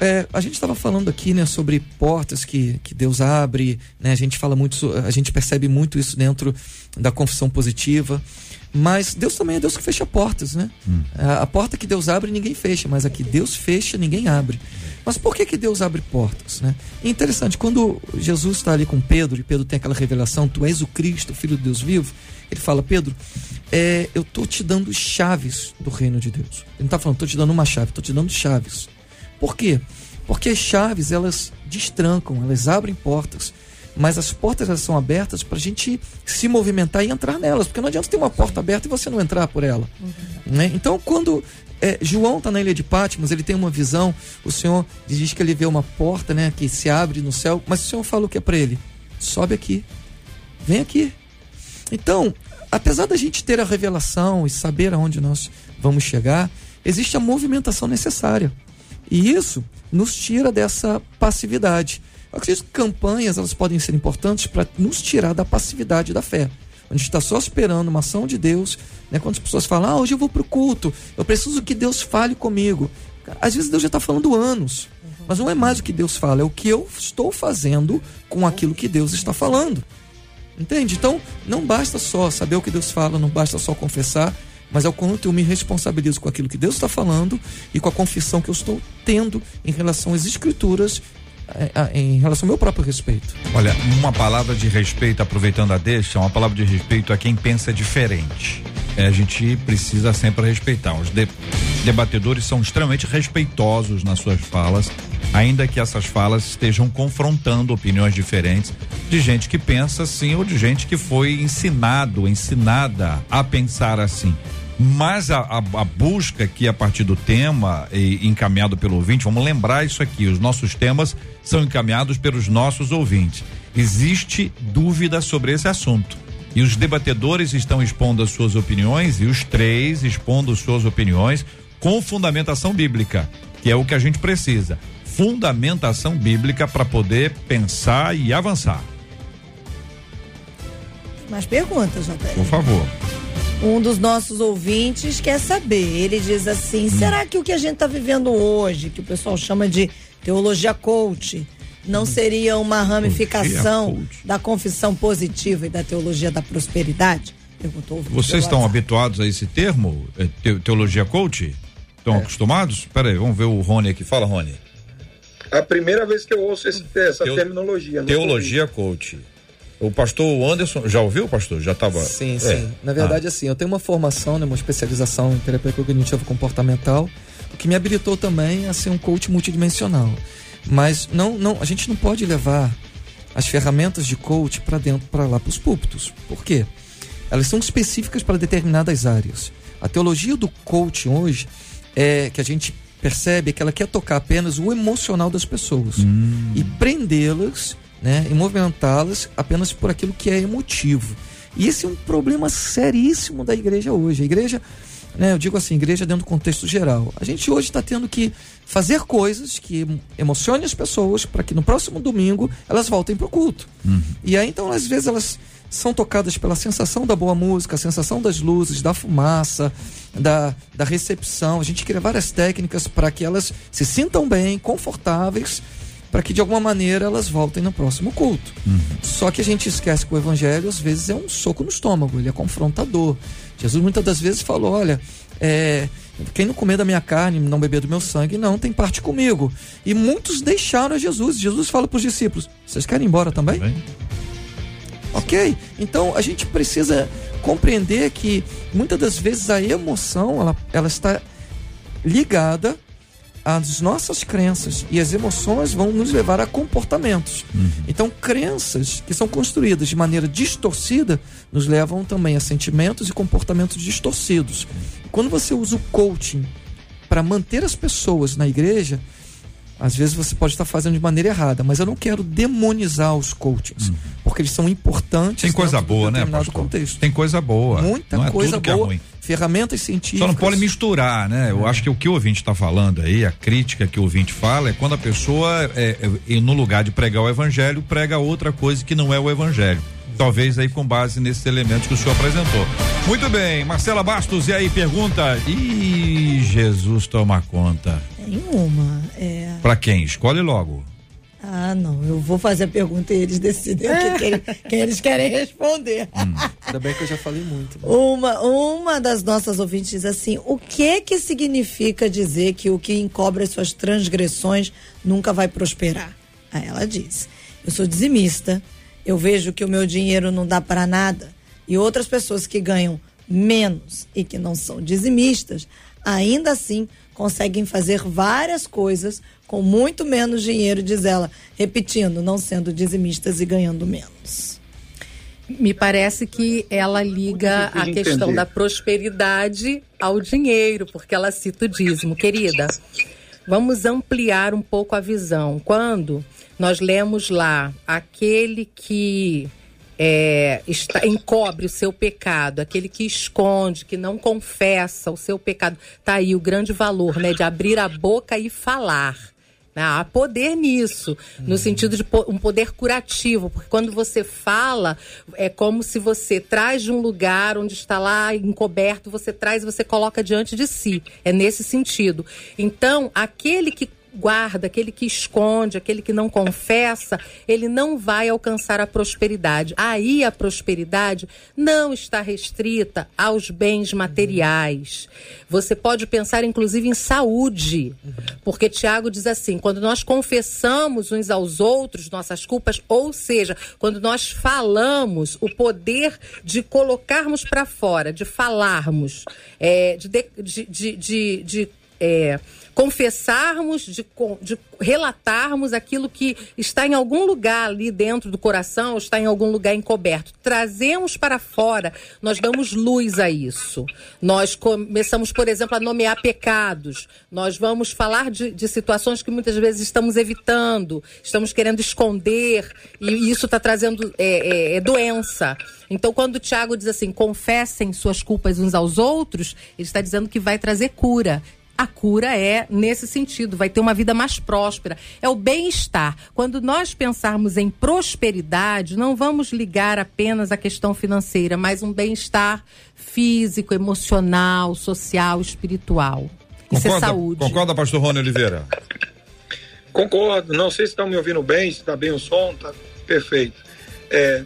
É, a gente estava falando aqui né, sobre portas que, que Deus abre, né, a gente fala muito, a gente percebe muito isso dentro da confissão positiva. Mas Deus também é Deus que fecha portas, né? Hum. A, a, porta que Deus abre, ninguém fecha, mas a que Deus fecha, ninguém abre. Mas por que, que Deus abre portas, né? É interessante, quando Jesus está ali com Pedro, e Pedro tem aquela revelação, tu és o Cristo, Filho de Deus vivo, ele fala, Pedro, é, eu tô te dando chaves do reino de Deus. Ele não está falando, tô te dando uma chave, tô te dando chaves. Por quê? Porque as chaves, elas destrancam, elas abrem portas mas as portas elas são abertas para a gente se movimentar e entrar nelas, porque não adianta ter uma porta aberta e você não entrar por ela. Uhum. Né? Então, quando é, João está na ilha de Patmos, ele tem uma visão, o Senhor diz que ele vê uma porta né, que se abre no céu, mas o Senhor fala o que é para ele? Sobe aqui, vem aqui. Então, apesar da gente ter a revelação e saber aonde nós vamos chegar, existe a movimentação necessária. E isso nos tira dessa passividade. Eu acredito que campanhas elas podem ser importantes para nos tirar da passividade da fé. A gente está só esperando uma ação de Deus. Né? Quando as pessoas falam, ah, hoje eu vou para o culto, eu preciso que Deus fale comigo. Às vezes Deus já está falando anos. Mas não é mais o que Deus fala, é o que eu estou fazendo com aquilo que Deus está falando. Entende? Então, não basta só saber o que Deus fala, não basta só confessar, mas é o quanto eu me responsabilizo com aquilo que Deus está falando e com a confissão que eu estou tendo em relação às Escrituras em relação ao meu próprio respeito. Olha, uma palavra de respeito, aproveitando a deixa, uma palavra de respeito a quem pensa diferente. É, a gente precisa sempre respeitar. Os de, debatedores são extremamente respeitosos nas suas falas, ainda que essas falas estejam confrontando opiniões diferentes de gente que pensa assim ou de gente que foi ensinado, ensinada a pensar assim. Mas a, a, a, busca aqui a partir do tema e encaminhado pelo ouvinte, vamos lembrar isso aqui: os nossos temas são encaminhados pelos nossos ouvintes. Existe dúvida sobre esse assunto. E os debatedores estão expondo as suas opiniões e os três expondo suas opiniões com fundamentação bíblica, que é o que a gente precisa. Fundamentação bíblica para poder pensar e avançar. Mais perguntas, Jota. Por favor. Um dos nossos ouvintes quer saber. Ele diz assim: hum. será que o que a gente está vivendo hoje, que o pessoal chama de teologia coach, não hum. seria uma ramificação da confissão positiva e da teologia da prosperidade? Perguntou Vocês estão habituados a esse termo, é, teologia coach? Estão é. acostumados? Peraí, vamos ver o Rony aqui. Fala, Rony. A primeira vez que eu ouço esse, essa Teo, terminologia. Teologia coach. O pastor Anderson, já ouviu, pastor? Já estava. Sim, é. sim. Na verdade, ah. assim, eu tenho uma formação, né, uma especialização em terapia cognitiva comportamental, o que me habilitou também a ser um coach multidimensional. Mas não, não, a gente não pode levar as ferramentas de coach para dentro, para lá, para os púlpitos. Por quê? elas são específicas para determinadas áreas. A teologia do coaching hoje é que a gente percebe que ela quer tocar apenas o emocional das pessoas hum. e prendê-las, né, e movimentá-las apenas por aquilo que é emotivo. E esse é um problema seríssimo da igreja hoje. A igreja, né, eu digo assim, igreja dentro do contexto geral. A gente hoje está tendo que fazer coisas que emocionem as pessoas para que no próximo domingo elas voltem para o culto. Uhum. E aí então às vezes elas são tocadas pela sensação da boa música, a sensação das luzes, da fumaça, da, da recepção. A gente cria várias técnicas para que elas se sintam bem, confortáveis, para que de alguma maneira elas voltem no próximo culto. Uhum. Só que a gente esquece que o evangelho às vezes é um soco no estômago, ele é confrontador. Jesus muitas das vezes falou: olha, é, quem não comer da minha carne, não beber do meu sangue, não tem parte comigo. E muitos deixaram Jesus. Jesus fala para os discípulos: vocês querem ir embora também? também? Ok? Então a gente precisa compreender que muitas das vezes a emoção ela, ela está ligada às nossas crenças e as emoções vão nos levar a comportamentos. Uhum. Então, crenças que são construídas de maneira distorcida nos levam também a sentimentos e comportamentos distorcidos. Quando você usa o coaching para manter as pessoas na igreja, às vezes você pode estar fazendo de maneira errada, mas eu não quero demonizar os coaches, uhum. porque eles são importantes. Tem coisa boa, né, pastor? Contexto. Tem coisa boa. Muita não é coisa é boa. É ferramentas científicas. Só não pode misturar, né? Eu é. acho que o que o ouvinte está falando aí, a crítica que o ouvinte fala, é quando a pessoa, é, é, no lugar de pregar o evangelho, prega outra coisa que não é o evangelho. Talvez aí com base nesses elementos que o senhor apresentou. Muito bem, Marcela Bastos, e aí pergunta. Ih, Jesus toma conta. Tem uma. É... Para quem? Escolhe logo. Ah, não, eu vou fazer a pergunta e eles decidem o que, que, que, eles querem responder. Hum. Ainda bem que eu já falei muito. Né? Uma, uma das nossas ouvintes diz assim: o que que significa dizer que o que encobre as suas transgressões nunca vai prosperar? Aí ela diz: eu sou dizimista, eu vejo que o meu dinheiro não dá para nada e outras pessoas que ganham menos e que não são dizimistas, ainda assim conseguem fazer várias coisas com muito menos dinheiro, diz ela, repetindo, não sendo dizimistas e ganhando menos. Me parece que ela liga a questão entender. da prosperidade ao dinheiro, porque ela cita o dízimo. Querida, vamos ampliar um pouco a visão. Quando nós lemos lá aquele que é, está, encobre o seu pecado, aquele que esconde, que não confessa o seu pecado. Tá aí o grande valor, né, de abrir a boca e falar. Né? Há poder nisso, no sentido de um poder curativo, porque quando você fala, é como se você traz de um lugar onde está lá encoberto, você traz e você coloca diante de si. É nesse sentido. Então, aquele que guarda, aquele que esconde, aquele que não confessa, ele não vai alcançar a prosperidade. Aí a prosperidade não está restrita aos bens materiais. Você pode pensar inclusive em saúde, porque Tiago diz assim: quando nós confessamos uns aos outros nossas culpas, ou seja, quando nós falamos, o poder de colocarmos para fora, de falarmos, é, de, de, de, de, de é, confessarmos, de, de relatarmos aquilo que está em algum lugar ali dentro do coração, está em algum lugar encoberto. Trazemos para fora, nós damos luz a isso. Nós começamos, por exemplo, a nomear pecados. Nós vamos falar de, de situações que muitas vezes estamos evitando, estamos querendo esconder, e isso está trazendo é, é, é doença. Então, quando o Tiago diz assim, confessem suas culpas uns aos outros, ele está dizendo que vai trazer cura, a cura é nesse sentido, vai ter uma vida mais próspera. É o bem-estar. Quando nós pensarmos em prosperidade, não vamos ligar apenas à questão financeira, mas um bem-estar físico, emocional, social, espiritual. Isso é concorda, é saúde. Concorda, pastor Rony Oliveira? Concordo. Não sei se estão me ouvindo bem, se está bem o som, tá perfeito. É,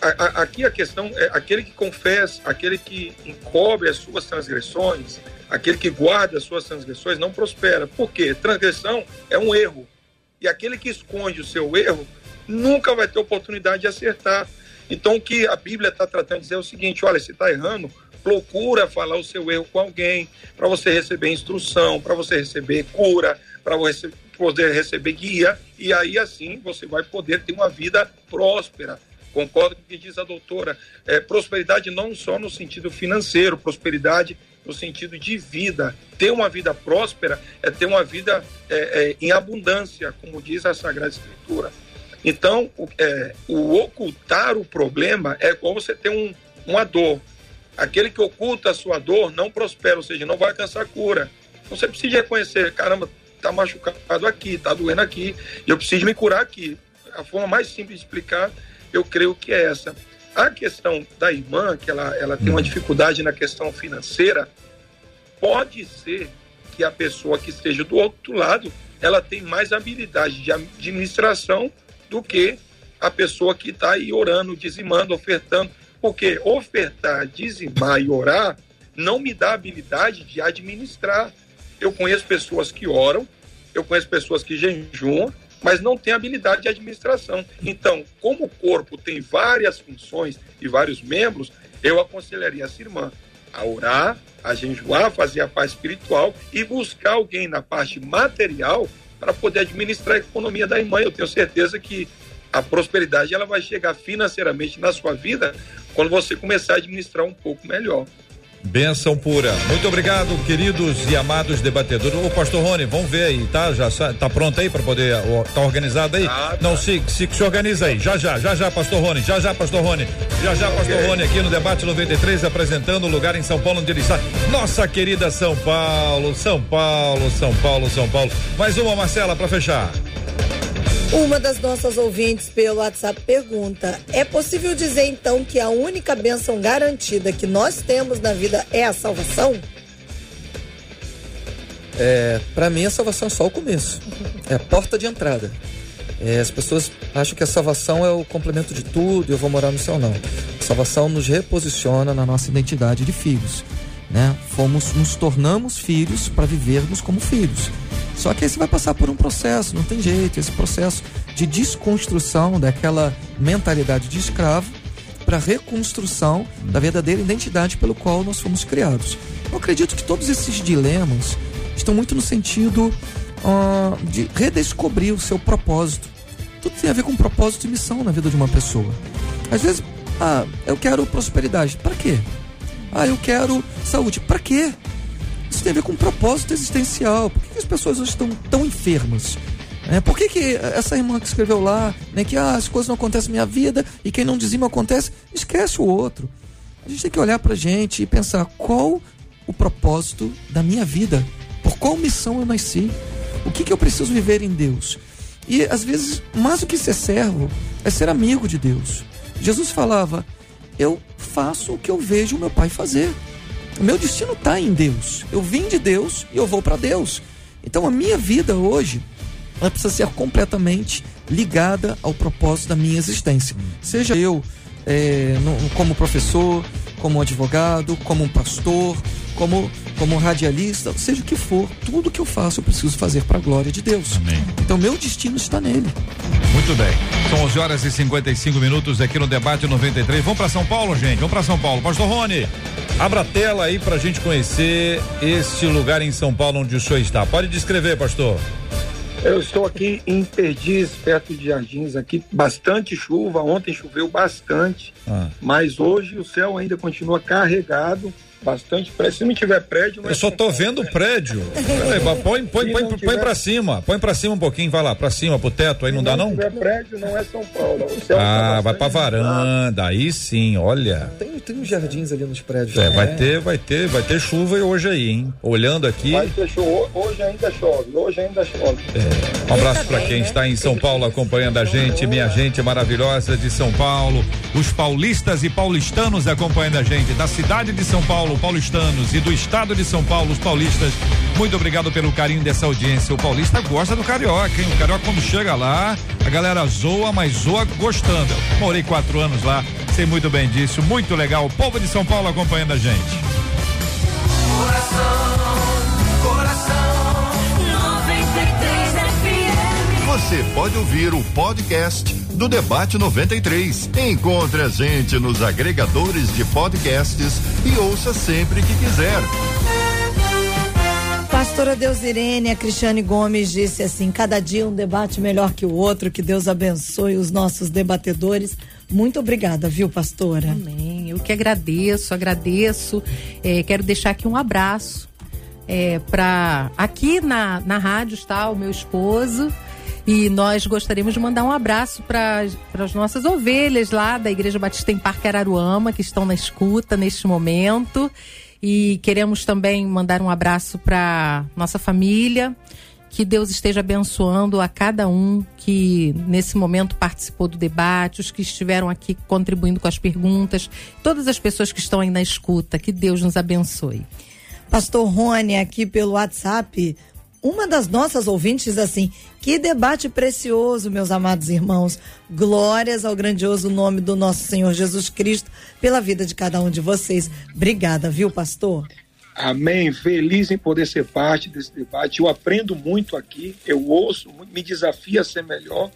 a, a, aqui a questão é aquele que confessa, aquele que encobre as suas transgressões, Aquele que guarda as suas transgressões não prospera. Por quê? Transgressão é um erro. E aquele que esconde o seu erro nunca vai ter oportunidade de acertar. Então, o que a Bíblia está tratando de dizer é o seguinte: olha, se está errando, procura falar o seu erro com alguém, para você receber instrução, para você receber cura, para você poder receber guia, e aí assim você vai poder ter uma vida próspera. Concordo com o que diz a doutora. É, prosperidade não só no sentido financeiro, prosperidade no sentido de vida. Ter uma vida próspera é ter uma vida é, é, em abundância, como diz a Sagrada Escritura. Então, o, é, o ocultar o problema é como você ter um, uma dor. Aquele que oculta a sua dor não prospera, ou seja, não vai alcançar cura. Então você precisa reconhecer, caramba, tá machucado aqui, tá doendo aqui, eu preciso me curar aqui. A forma mais simples de explicar, eu creio que é essa. A questão da irmã, que ela, ela tem uma uhum. dificuldade na questão financeira, pode ser que a pessoa que esteja do outro lado, ela tem mais habilidade de administração do que a pessoa que está aí orando, dizimando, ofertando. Porque ofertar, dizimar e orar não me dá habilidade de administrar. Eu conheço pessoas que oram, eu conheço pessoas que jejuam, mas não tem habilidade de administração. Então, como o corpo tem várias funções e vários membros, eu aconselharia essa irmã a orar, a jejuar, fazer a paz espiritual e buscar alguém na parte material para poder administrar a economia da irmã. Eu tenho certeza que a prosperidade ela vai chegar financeiramente na sua vida quando você começar a administrar um pouco melhor. Benção pura. Muito obrigado, queridos e amados debatedores. Ô, pastor Rony, vamos ver aí, tá? Já tá pronto aí para poder, ó, tá organizado aí? Ah, tá. Não, se, se, se organiza aí. Já, já, já, já, pastor Rony. Já, já, pastor Rony. Já, já, pastor okay. Rony aqui no debate 93, apresentando o lugar em São Paulo onde ele está. Nossa querida São Paulo, São Paulo, São Paulo, São Paulo. Mais uma, Marcela, para fechar. Uma das nossas ouvintes pelo WhatsApp pergunta: é possível dizer então que a única bênção garantida que nós temos na vida é a salvação? É, para mim a salvação é só o começo, é a porta de entrada. É, as pessoas acham que a salvação é o complemento de tudo, eu vou morar no céu não. A salvação nos reposiciona na nossa identidade de filhos, né? Fomos, nos tornamos filhos para vivermos como filhos. Só que aí você vai passar por um processo, não tem jeito, esse processo de desconstrução daquela mentalidade de escravo para reconstrução da verdadeira identidade pelo qual nós fomos criados. Eu acredito que todos esses dilemas estão muito no sentido uh, de redescobrir o seu propósito. Tudo tem a ver com propósito e missão na vida de uma pessoa. Às vezes, ah, eu quero prosperidade. Para quê? Ah, eu quero saúde. Para quê? Isso tem a ver com um propósito existencial. Por que, que as pessoas hoje estão tão enfermas? É, por que, que essa irmã que escreveu lá, né, que ah, as coisas não acontecem na minha vida e quem não dizima acontece, esquece o outro. A gente tem que olhar pra gente e pensar qual o propósito da minha vida, por qual missão eu nasci, o que, que eu preciso viver em Deus. E às vezes, mais do que ser servo, é ser amigo de Deus. Jesus falava: Eu faço o que eu vejo meu pai fazer. O meu destino está em Deus. Eu vim de Deus e eu vou para Deus. Então a minha vida hoje ela precisa ser completamente ligada ao propósito da minha existência. Seja eu é, no, como professor, como advogado, como pastor, como, como radialista, seja o que for, tudo que eu faço eu preciso fazer para a glória de Deus. Amém. Então meu destino está nele. Muito bem. São 11 horas e 55 minutos aqui no debate 93. Vamos para São Paulo, gente. Vamos para São Paulo. Pastor Rony, abra a tela aí para a gente conhecer este lugar em São Paulo onde o senhor está. Pode descrever, pastor. Eu estou aqui em Perdiz, perto de Jardins, aqui bastante chuva. Ontem choveu bastante, ah. mas hoje o céu ainda continua carregado bastante prédio. Se não tiver prédio. Eu só tô vendo o prédio. [laughs] põe, põe, põe, tiver... põe pra cima. Põe pra cima um pouquinho, vai lá, pra cima, pro teto, aí não, não dá não? Se tiver prédio, não é São Paulo. ah, tá vai pra varanda, aí sim, olha. Tem, tem uns jardins ali nos prédios. É, vai ter, vai ter, vai ter chuva hoje aí, hein? Olhando aqui. Vai ter chuva, hoje ainda chove, hoje ainda chove. É. Um abraço pra quem está em São Paulo acompanhando a gente, minha gente maravilhosa de São Paulo, os paulistas e paulistanos acompanhando a gente, da cidade de São Paulo, Paulo, paulistanos e do estado de São Paulo, os paulistas, muito obrigado pelo carinho dessa audiência. O paulista gosta do carioca, hein? O carioca quando chega lá, a galera zoa, mas zoa gostando. Eu morei quatro anos lá, sei muito bem disso, muito legal. O povo de São Paulo acompanhando a gente. Coração, coração, 93 FM. Você pode ouvir o podcast do Debate 93. Encontre a gente nos agregadores de podcasts e ouça sempre que quiser. Pastora Deus Irene, a Cristiane Gomes disse assim: cada dia um debate melhor que o outro, que Deus abençoe os nossos debatedores. Muito obrigada, viu, pastora? Amém. Eu que agradeço, agradeço. É, quero deixar aqui um abraço é, para aqui na, na rádio está o meu esposo. E nós gostaríamos de mandar um abraço para as nossas ovelhas lá da Igreja Batista em Parque Araruama, que estão na escuta neste momento. E queremos também mandar um abraço para nossa família. Que Deus esteja abençoando a cada um que nesse momento participou do debate, os que estiveram aqui contribuindo com as perguntas, todas as pessoas que estão aí na escuta. Que Deus nos abençoe. Pastor Rony, aqui pelo WhatsApp, uma das nossas ouvintes assim, que debate precioso, meus amados irmãos. Glórias ao grandioso nome do nosso Senhor Jesus Cristo pela vida de cada um de vocês. Obrigada, viu, pastor? Amém. Feliz em poder ser parte desse debate. Eu aprendo muito aqui, eu ouço, me desafia a ser melhor.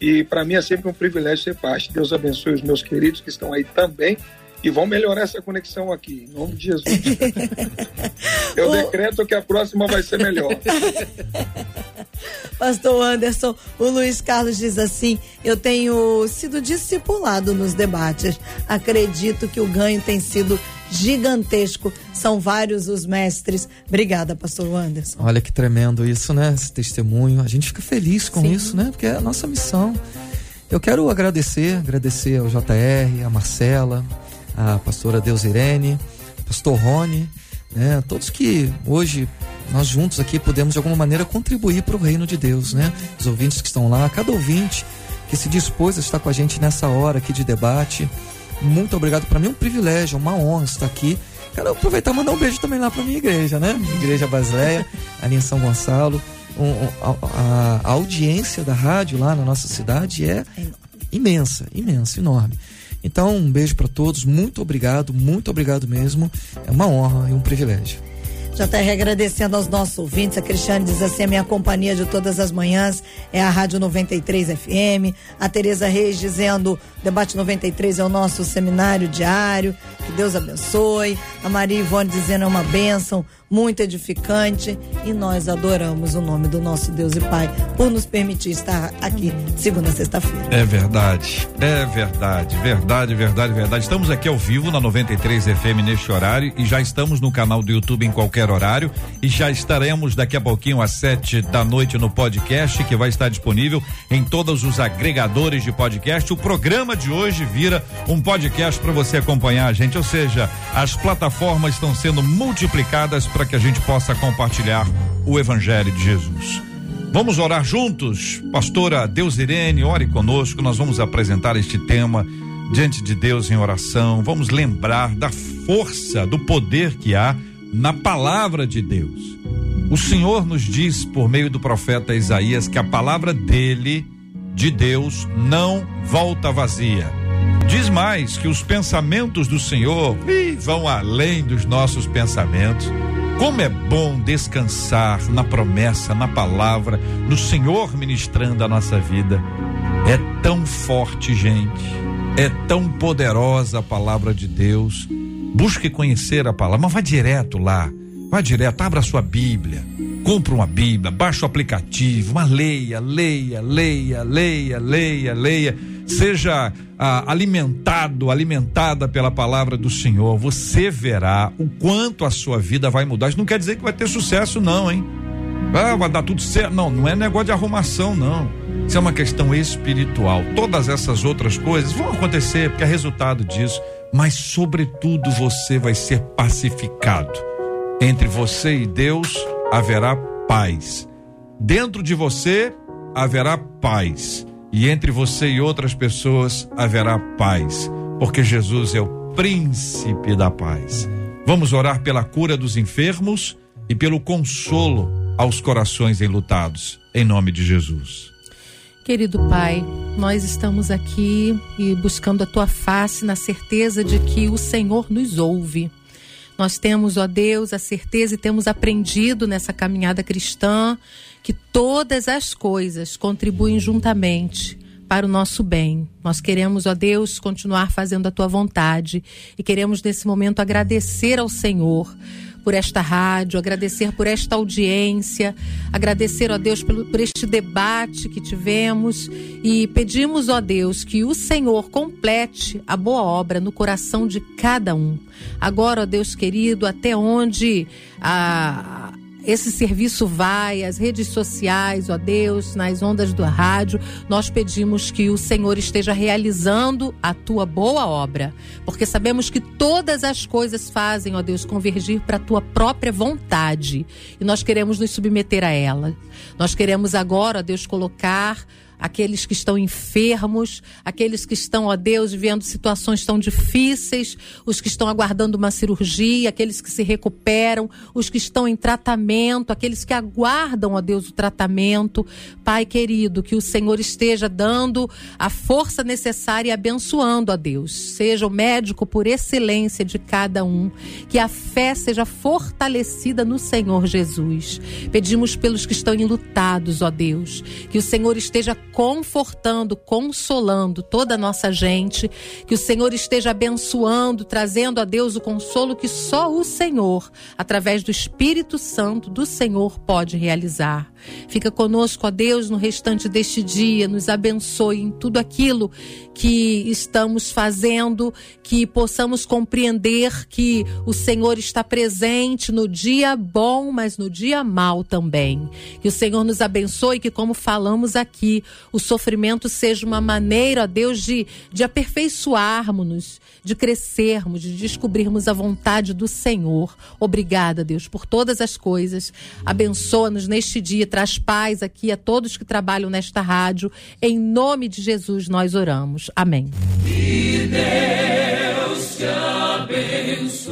E para mim é sempre um privilégio ser parte. Deus abençoe os meus queridos que estão aí também e vão melhorar essa conexão aqui, em nome de Jesus. [laughs] Eu decreto que a próxima vai ser melhor. [laughs] Pastor Anderson, o Luiz Carlos diz assim: Eu tenho sido discipulado nos debates. Acredito que o ganho tem sido gigantesco. São vários os mestres. Obrigada, pastor Anderson. Olha que tremendo isso, né? Esse testemunho. A gente fica feliz com Sim. isso, né? Porque é a nossa missão. Eu quero agradecer, agradecer ao JR, a Marcela, a pastora Deusirene, pastor Rony, né? Todos que hoje nós juntos aqui podemos de alguma maneira contribuir para o reino de Deus, né? Os ouvintes que estão lá, cada ouvinte que se dispôs a estar com a gente nessa hora aqui de debate. Muito obrigado. Para mim é um privilégio, uma honra estar aqui. Quero aproveitar e mandar um beijo também lá para minha igreja, né? Igreja Basileia, ali em São Gonçalo. Um, a, a, a audiência da rádio lá na nossa cidade é imensa, imensa, enorme. Então, um beijo para todos, muito obrigado, muito obrigado mesmo. É uma honra e um privilégio. JR agradecendo aos nossos ouvintes. A Cristiane diz assim: a minha companhia de todas as manhãs é a Rádio 93 FM. A Tereza Reis dizendo: Debate 93 é o nosso seminário diário. Que Deus abençoe. A Maria Ivone dizendo: é uma bênção muito edificante e nós adoramos o nome do nosso Deus e Pai por nos permitir estar aqui segunda sexta-feira. É verdade, é verdade, verdade, verdade, verdade. Estamos aqui ao vivo na 93 FM neste horário e já estamos no canal do YouTube em qualquer horário e já estaremos daqui a pouquinho às sete da noite no podcast que vai estar disponível em todos os agregadores de podcast. O programa de hoje vira um podcast para você acompanhar a gente, ou seja, as plataformas estão sendo multiplicadas para para que a gente possa compartilhar o Evangelho de Jesus. Vamos orar juntos? Pastora Deus Irene, ore conosco. Nós vamos apresentar este tema diante de Deus em oração. Vamos lembrar da força, do poder que há na palavra de Deus. O Senhor nos diz por meio do profeta Isaías que a palavra dele, de Deus, não volta vazia. Diz mais que os pensamentos do Senhor vão além dos nossos pensamentos. Como é bom descansar na promessa, na palavra, no Senhor ministrando a nossa vida. É tão forte, gente. É tão poderosa a palavra de Deus. Busque conhecer a palavra, mas vá direto lá. Vá direto, abra sua Bíblia. Compre uma Bíblia, baixe o aplicativo, mas leia, leia, leia, leia, leia, leia. Seja ah, alimentado, alimentada pela palavra do Senhor, você verá o quanto a sua vida vai mudar. Isso não quer dizer que vai ter sucesso, não, hein? Ah, vai dar tudo certo. Não, não é negócio de arrumação, não. Isso é uma questão espiritual. Todas essas outras coisas vão acontecer porque é resultado disso. Mas, sobretudo, você vai ser pacificado. Entre você e Deus haverá paz. Dentro de você haverá paz e entre você e outras pessoas haverá paz, porque Jesus é o príncipe da paz. Vamos orar pela cura dos enfermos e pelo consolo aos corações enlutados, em nome de Jesus. Querido Pai, nós estamos aqui e buscando a tua face na certeza de que o Senhor nos ouve. Nós temos, ó Deus, a certeza e temos aprendido nessa caminhada cristã que todas as coisas contribuem juntamente para o nosso bem. Nós queremos, ó Deus, continuar fazendo a tua vontade e queremos nesse momento agradecer ao Senhor por esta rádio, agradecer por esta audiência, agradecer, ó Deus, pelo, por este debate que tivemos e pedimos, ó Deus, que o Senhor complete a boa obra no coração de cada um. Agora, ó Deus querido, até onde a esse serviço vai, as redes sociais, ó Deus, nas ondas do rádio, nós pedimos que o Senhor esteja realizando a tua boa obra, porque sabemos que todas as coisas fazem, ó Deus, convergir para a tua própria vontade e nós queremos nos submeter a ela. Nós queremos agora, ó Deus, colocar aqueles que estão enfermos, aqueles que estão, ó Deus, vivendo situações tão difíceis, os que estão aguardando uma cirurgia, aqueles que se recuperam, os que estão em tratamento, aqueles que aguardam, ó Deus, o tratamento. Pai querido, que o Senhor esteja dando a força necessária e abençoando, ó Deus. Seja o médico por excelência de cada um, que a fé seja fortalecida no Senhor Jesus. Pedimos pelos que estão enlutados, ó Deus, que o Senhor esteja confortando, consolando toda a nossa gente, que o Senhor esteja abençoando, trazendo a Deus o consolo que só o Senhor, através do Espírito Santo do Senhor, pode realizar. Fica conosco, ó Deus, no restante deste dia, nos abençoe em tudo aquilo que estamos fazendo, que possamos compreender que o Senhor está presente no dia bom, mas no dia mal também. Que o Senhor nos abençoe, que como falamos aqui, o sofrimento seja uma maneira, ó Deus, de, de aperfeiçoarmos-nos, de crescermos, de descobrirmos a vontade do Senhor. Obrigada, Deus, por todas as coisas. Abençoa-nos neste dia, traz paz aqui a todos que trabalham nesta rádio. Em nome de Jesus nós oramos. Amém. Que Deus te abençoe.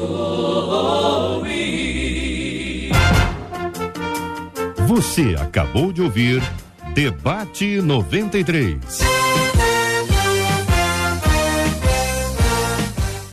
Você acabou de ouvir Debate 93.